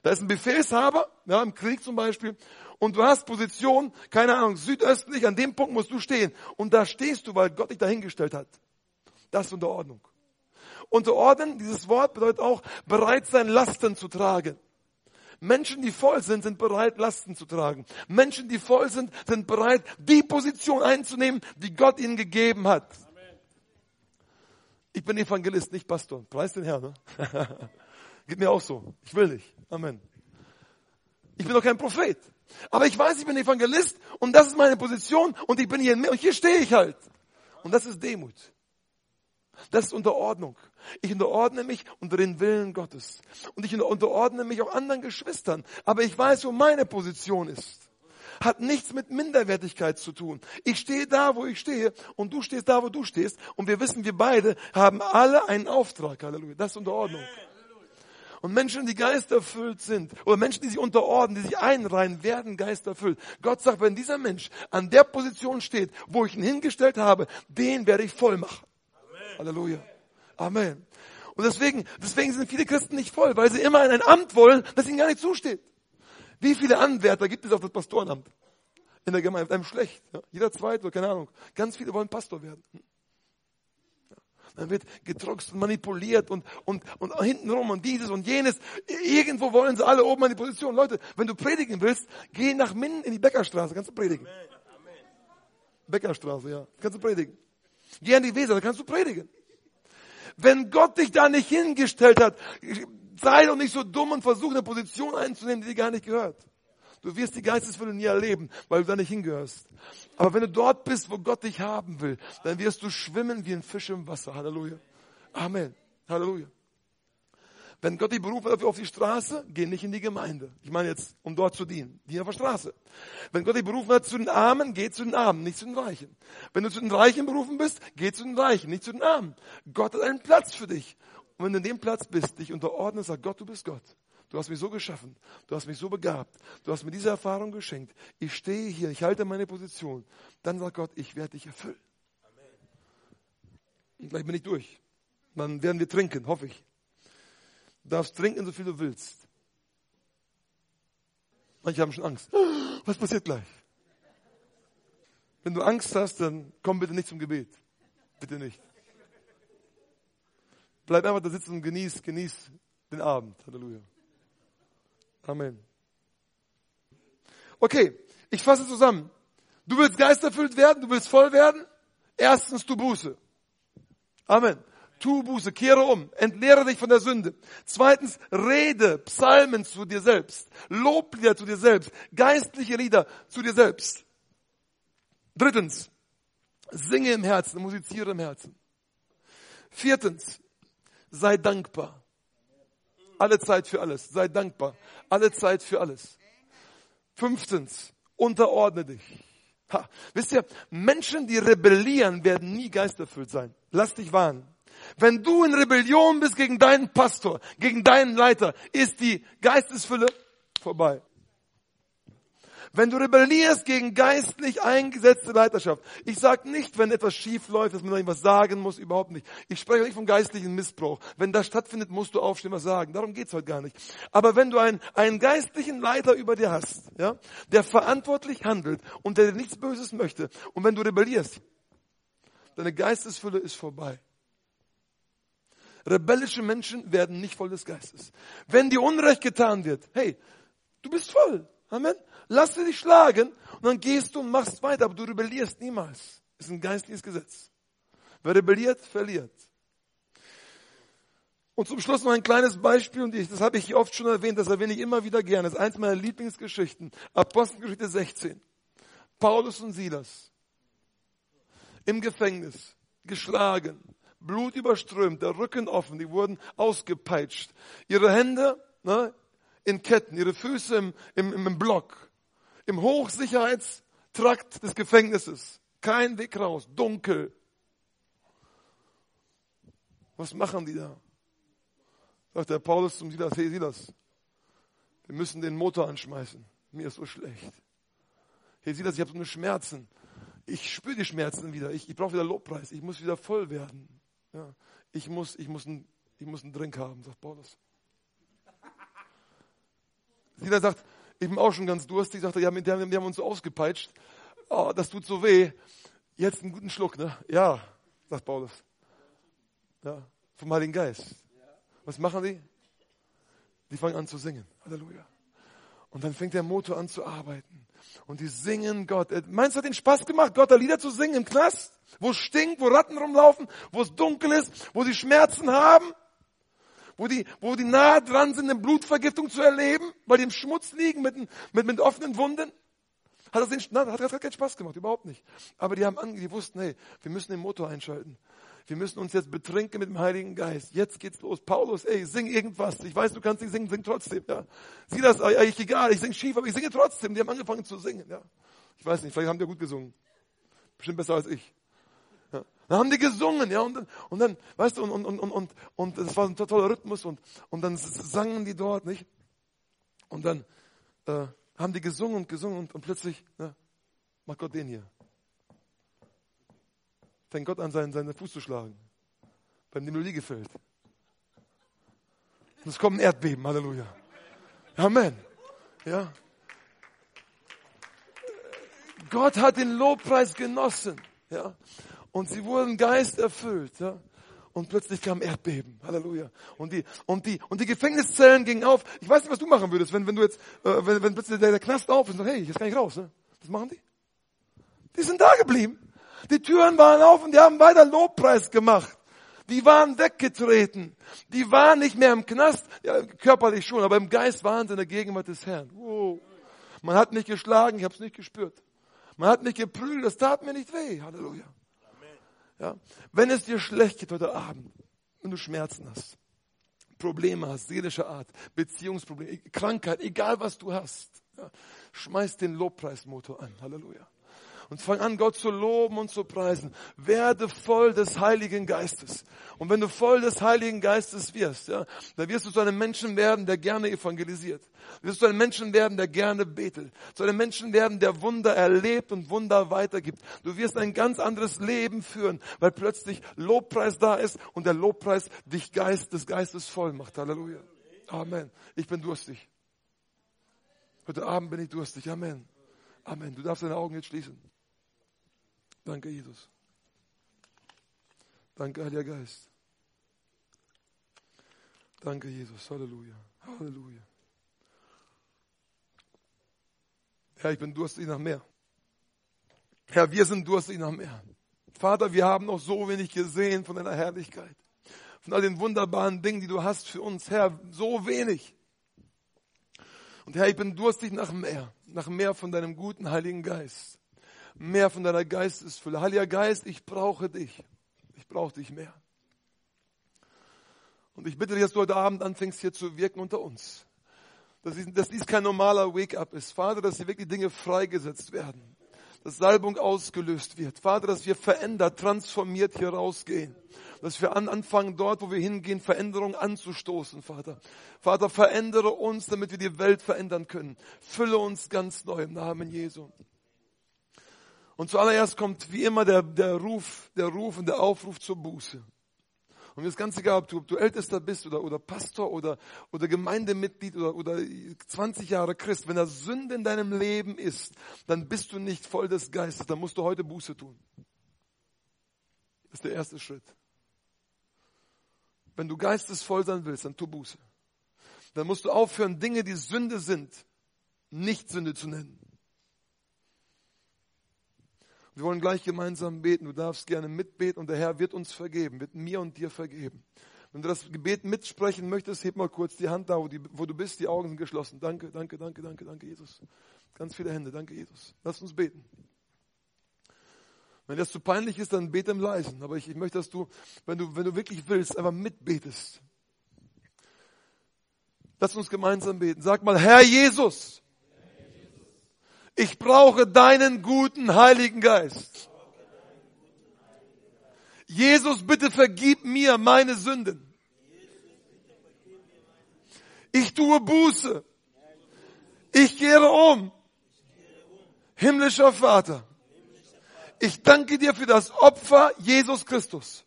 Da ist ein Befehlshaber, ja, im Krieg zum Beispiel, und du hast Position, keine Ahnung, südöstlich, an dem Punkt musst du stehen. Und da stehst du, weil Gott dich dahingestellt hat. Das ist Unterordnung. Unterordnen, dieses Wort bedeutet auch, bereit sein, Lasten zu tragen. Menschen, die voll sind, sind bereit, Lasten zu tragen. Menschen, die voll sind, sind bereit, die Position einzunehmen, die Gott ihnen gegeben hat. Ich bin Evangelist, nicht Pastor. Preis den Herrn. Ne? [LAUGHS] Geht mir auch so. Ich will nicht. Amen. Ich bin doch kein Prophet. Aber ich weiß, ich bin Evangelist und das ist meine Position und ich bin hier und hier stehe ich halt. Und das ist Demut. Das ist Unterordnung. Ich unterordne mich unter den Willen Gottes. Und ich unterordne mich auch anderen Geschwistern. Aber ich weiß, wo meine Position ist. Hat nichts mit Minderwertigkeit zu tun. Ich stehe da, wo ich stehe und du stehst da, wo du stehst. Und wir wissen, wir beide haben alle einen Auftrag. Halleluja. Das ist Unterordnung. Und Menschen, die geisterfüllt sind, oder Menschen, die sich unterordnen, die sich einreihen, werden geisterfüllt. Gott sagt, wenn dieser Mensch an der Position steht, wo ich ihn hingestellt habe, den werde ich voll machen. Halleluja. Amen. Und deswegen, deswegen sind viele Christen nicht voll, weil sie immer in ein Amt wollen, das ihnen gar nicht zusteht. Wie viele Anwärter gibt es auf das Pastorenamt? In der Gemeinde, einem schlecht. Ja? Jeder zweite, keine Ahnung. Ganz viele wollen Pastor werden. Dann wird gedruckst und manipuliert und, und, und hintenrum und dieses und jenes. Irgendwo wollen sie alle oben an die Position. Leute, wenn du predigen willst, geh nach Minden in die Bäckerstraße, kannst du predigen. Bäckerstraße, ja. Kannst du predigen. Geh an die Weser, da kannst du predigen. Wenn Gott dich da nicht hingestellt hat, sei doch nicht so dumm und versuche eine Position einzunehmen, die dir gar nicht gehört. Du wirst die Geistesfülle nie erleben, weil du da nicht hingehörst. Aber wenn du dort bist, wo Gott dich haben will, dann wirst du schwimmen wie ein Fisch im Wasser. Halleluja. Amen. Halleluja. Wenn Gott dich berufen hat auf die Straße, geh nicht in die Gemeinde. Ich meine jetzt, um dort zu dienen. Diene auf der Straße. Wenn Gott dich berufen hat zu den Armen, geh zu den Armen, nicht zu den Reichen. Wenn du zu den Reichen berufen bist, geh zu den Reichen, nicht zu den Armen. Gott hat einen Platz für dich. Und wenn du in dem Platz bist, dich unterordnest, sag Gott, du bist Gott. Du hast mich so geschaffen. Du hast mich so begabt. Du hast mir diese Erfahrung geschenkt. Ich stehe hier, ich halte meine Position. Dann sagt Gott, ich werde dich erfüllen. Und gleich bin ich durch. Dann werden wir trinken, hoffe ich. Du darfst trinken, so viel du willst. Manche haben schon Angst. Was passiert gleich? Wenn du Angst hast, dann komm bitte nicht zum Gebet. Bitte nicht. Bleib einfach da sitzen und genieß, genieß den Abend. Halleluja. Amen. Okay, ich fasse zusammen. Du willst geisterfüllt werden, du willst voll werden. Erstens, du Buße. Amen. Tu Buße, kehre um, entleere dich von der Sünde. Zweitens, rede Psalmen zu dir selbst, Loblieder zu dir selbst, geistliche Lieder zu dir selbst. Drittens, singe im Herzen, musiziere im Herzen. Viertens, sei dankbar. Alle Zeit für alles, sei dankbar. Alle Zeit für alles. Fünftens, unterordne dich. Ha. Wisst ihr, Menschen, die rebellieren, werden nie geisterfüllt sein. Lass dich warnen. Wenn du in Rebellion bist gegen deinen Pastor, gegen deinen Leiter, ist die Geistesfülle vorbei. Wenn du rebellierst gegen geistlich eingesetzte Leiterschaft. Ich sage nicht, wenn etwas schief läuft, dass man irgendwas sagen muss, überhaupt nicht. Ich spreche nicht vom geistlichen Missbrauch. Wenn das stattfindet, musst du aufstehen, was sagen. Darum geht's heute gar nicht. Aber wenn du einen, einen geistlichen Leiter über dir hast, ja, der verantwortlich handelt und der dir nichts Böses möchte, und wenn du rebellierst, deine Geistesfülle ist vorbei. Rebellische Menschen werden nicht voll des Geistes. Wenn dir Unrecht getan wird, hey, du bist voll. Amen. Lass dich schlagen und dann gehst du und machst weiter, aber du rebellierst niemals. Das ist ein geistliches Gesetz. Wer rebelliert, verliert. Und zum Schluss noch ein kleines Beispiel, und ich, das habe ich oft schon erwähnt, das erwähne ich immer wieder gerne. Das ist eins meiner Lieblingsgeschichten. Apostelgeschichte 16. Paulus und Silas. Im Gefängnis. Geschlagen. Blut überströmt, der Rücken offen, die wurden ausgepeitscht. Ihre Hände ne, in Ketten, ihre Füße im, im, im Block, im Hochsicherheitstrakt des Gefängnisses. Kein Weg raus, dunkel. Was machen die da? Sagt der Paulus zum Silas, hey Silas, wir müssen den Motor anschmeißen. Mir ist so schlecht. Hey Silas, ich habe so eine Schmerzen. Ich spüre die Schmerzen wieder. Ich, ich brauche wieder Lobpreis. Ich muss wieder voll werden. Ja, ich, muss, ich, muss ein, ich muss einen Drink haben, sagt Paulus. Jeder sagt, ich bin auch schon ganz durstig, sagt er, ja, die haben, die haben uns so ausgepeitscht. Oh, das tut so weh. Jetzt einen guten Schluck, ne? Ja, sagt Paulus. Ja, vom Heiligen Geist. Was machen die? Die fangen an zu singen. Halleluja. Und dann fängt der Motor an zu arbeiten. Und die singen Gott. Äh, meinst du, hat den Spaß gemacht, Gott da Lieder zu singen im Knast? Wo es stinkt, wo Ratten rumlaufen, wo es dunkel ist, wo sie Schmerzen haben? Wo die, wo die nahe dran sind, eine Blutvergiftung zu erleben, weil die im Schmutz liegen mit, mit, mit offenen Wunden? Hat das, den, nein, hat, hat keinen Spaß gemacht, überhaupt nicht. Aber die haben ange, die wussten, hey, wir müssen den Motor einschalten. Wir müssen uns jetzt betrinken mit dem Heiligen Geist. Jetzt geht's los. Paulus, ey, sing irgendwas. Ich weiß, du kannst nicht singen, sing trotzdem, ja. Sieh das, eigentlich egal, ich sing schief, aber ich singe trotzdem. Die haben angefangen zu singen, ja. Ich weiß nicht, vielleicht haben die gut gesungen. Bestimmt besser als ich. Ja. Dann haben die gesungen, ja, und dann, und dann weißt du, und, und, und, und, und das war ein toller Rhythmus und, und dann sangen die dort, nicht? Und dann, äh, haben die gesungen und gesungen und, und plötzlich, na, macht Gott den hier fängt Gott an, seinen, seinen Fuß zu schlagen, beim die Melodie gefällt. Und es kommt ein Erdbeben, Halleluja. Amen. Ja. Gott hat den Lobpreis genossen, ja. Und sie wurden Geist erfüllt, ja. Und plötzlich kam Erdbeben. Halleluja. Und die, und die, und die Gefängniszellen gingen auf. Ich weiß nicht, was du machen würdest, wenn, wenn du jetzt, äh, wenn, wenn plötzlich der, der Knast auf ist und sagt, hey, jetzt kann ich raus, ne? Was machen die? Die sind da geblieben. Die Türen waren auf und die haben weiter Lobpreis gemacht. Die waren weggetreten. Die waren nicht mehr im Knast, ja, körperlich schon, aber im Geist waren sie in der Gegenwart des Herrn. Wow. Man hat mich geschlagen, ich habe es nicht gespürt. Man hat mich geprügelt, das tat mir nicht weh. Halleluja. Ja. Wenn es dir schlecht geht heute Abend, wenn du Schmerzen hast, Probleme hast, seelischer Art, Beziehungsprobleme, Krankheit, egal was du hast, ja, schmeiß den Lobpreismotor an. Halleluja und fang an, Gott zu loben und zu preisen. Werde voll des Heiligen Geistes. Und wenn du voll des Heiligen Geistes wirst, ja, dann wirst du zu einem Menschen werden, der gerne evangelisiert. Du wirst zu einem Menschen werden, der gerne betet. Zu einem Menschen werden, der Wunder erlebt und Wunder weitergibt. Du wirst ein ganz anderes Leben führen, weil plötzlich Lobpreis da ist und der Lobpreis dich Geist des Geistes voll macht. Halleluja. Amen. Ich bin durstig. Heute Abend bin ich durstig. Amen. Amen. Du darfst deine Augen jetzt schließen. Danke, Jesus. Danke, Heiliger Geist. Danke, Jesus. Halleluja. Halleluja. Herr, ich bin durstig nach mehr. Herr, wir sind durstig nach mehr. Vater, wir haben noch so wenig gesehen von deiner Herrlichkeit. Von all den wunderbaren Dingen, die du hast für uns. Herr, so wenig. Und Herr, ich bin durstig nach mehr. Nach mehr von deinem guten Heiligen Geist mehr von deiner Geistesfülle. Heiliger Geist, ich brauche dich. Ich brauche dich mehr. Und ich bitte dich, dass du heute Abend anfängst, hier zu wirken unter uns. Dass, dies, dass dies kein normaler Wake-up ist. Vater, dass hier wirklich Dinge freigesetzt werden. Dass Salbung ausgelöst wird. Vater, dass wir verändert, transformiert hier rausgehen. Dass wir an, anfangen, dort, wo wir hingehen, Veränderungen anzustoßen, Vater. Vater, verändere uns, damit wir die Welt verändern können. Fülle uns ganz neu im Namen Jesu. Und zuallererst kommt wie immer der, der Ruf, der Ruf und der Aufruf zur Buße. Und mir ist ganz egal, ob du, ob du Ältester bist oder, oder Pastor oder, oder Gemeindemitglied oder, oder 20 Jahre Christ. Wenn da Sünde in deinem Leben ist, dann bist du nicht voll des Geistes. Dann musst du heute Buße tun. Das ist der erste Schritt. Wenn du geistesvoll sein willst, dann tu Buße. Dann musst du aufhören, Dinge, die Sünde sind, nicht Sünde zu nennen. Wir wollen gleich gemeinsam beten. Du darfst gerne mitbeten und der Herr wird uns vergeben, wird mir und dir vergeben. Wenn du das Gebet mitsprechen möchtest, heb mal kurz die Hand da, wo, die, wo du bist. Die Augen sind geschlossen. Danke, danke, danke, danke, danke, Jesus. Ganz viele Hände. Danke, Jesus. Lass uns beten. Wenn das zu peinlich ist, dann bete im Leisen. Aber ich, ich möchte, dass du, wenn du, wenn du wirklich willst, einfach mitbetest. Lass uns gemeinsam beten. Sag mal, Herr Jesus, ich brauche deinen guten Heiligen Geist. Jesus, bitte vergib mir meine Sünden. Ich tue Buße. Ich kehre um. Himmlischer Vater, ich danke dir für das Opfer Jesus Christus.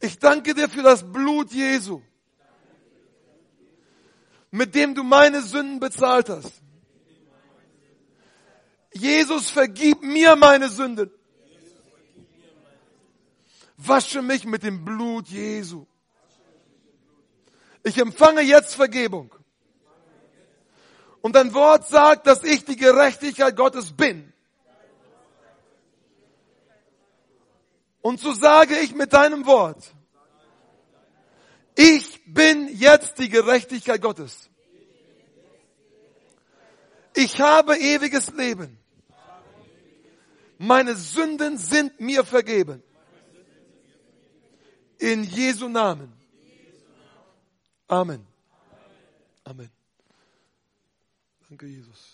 Ich danke dir für das Blut Jesu. mit dem du meine Sünden bezahlt hast. Jesus, vergib mir meine Sünden. Wasche mich mit dem Blut Jesu. Ich empfange jetzt Vergebung. Und dein Wort sagt, dass ich die Gerechtigkeit Gottes bin. Und so sage ich mit deinem Wort, ich bin jetzt die Gerechtigkeit Gottes. Ich habe ewiges Leben. Meine Sünden sind mir vergeben. In Jesu Namen. Amen. Amen. Danke, Jesus.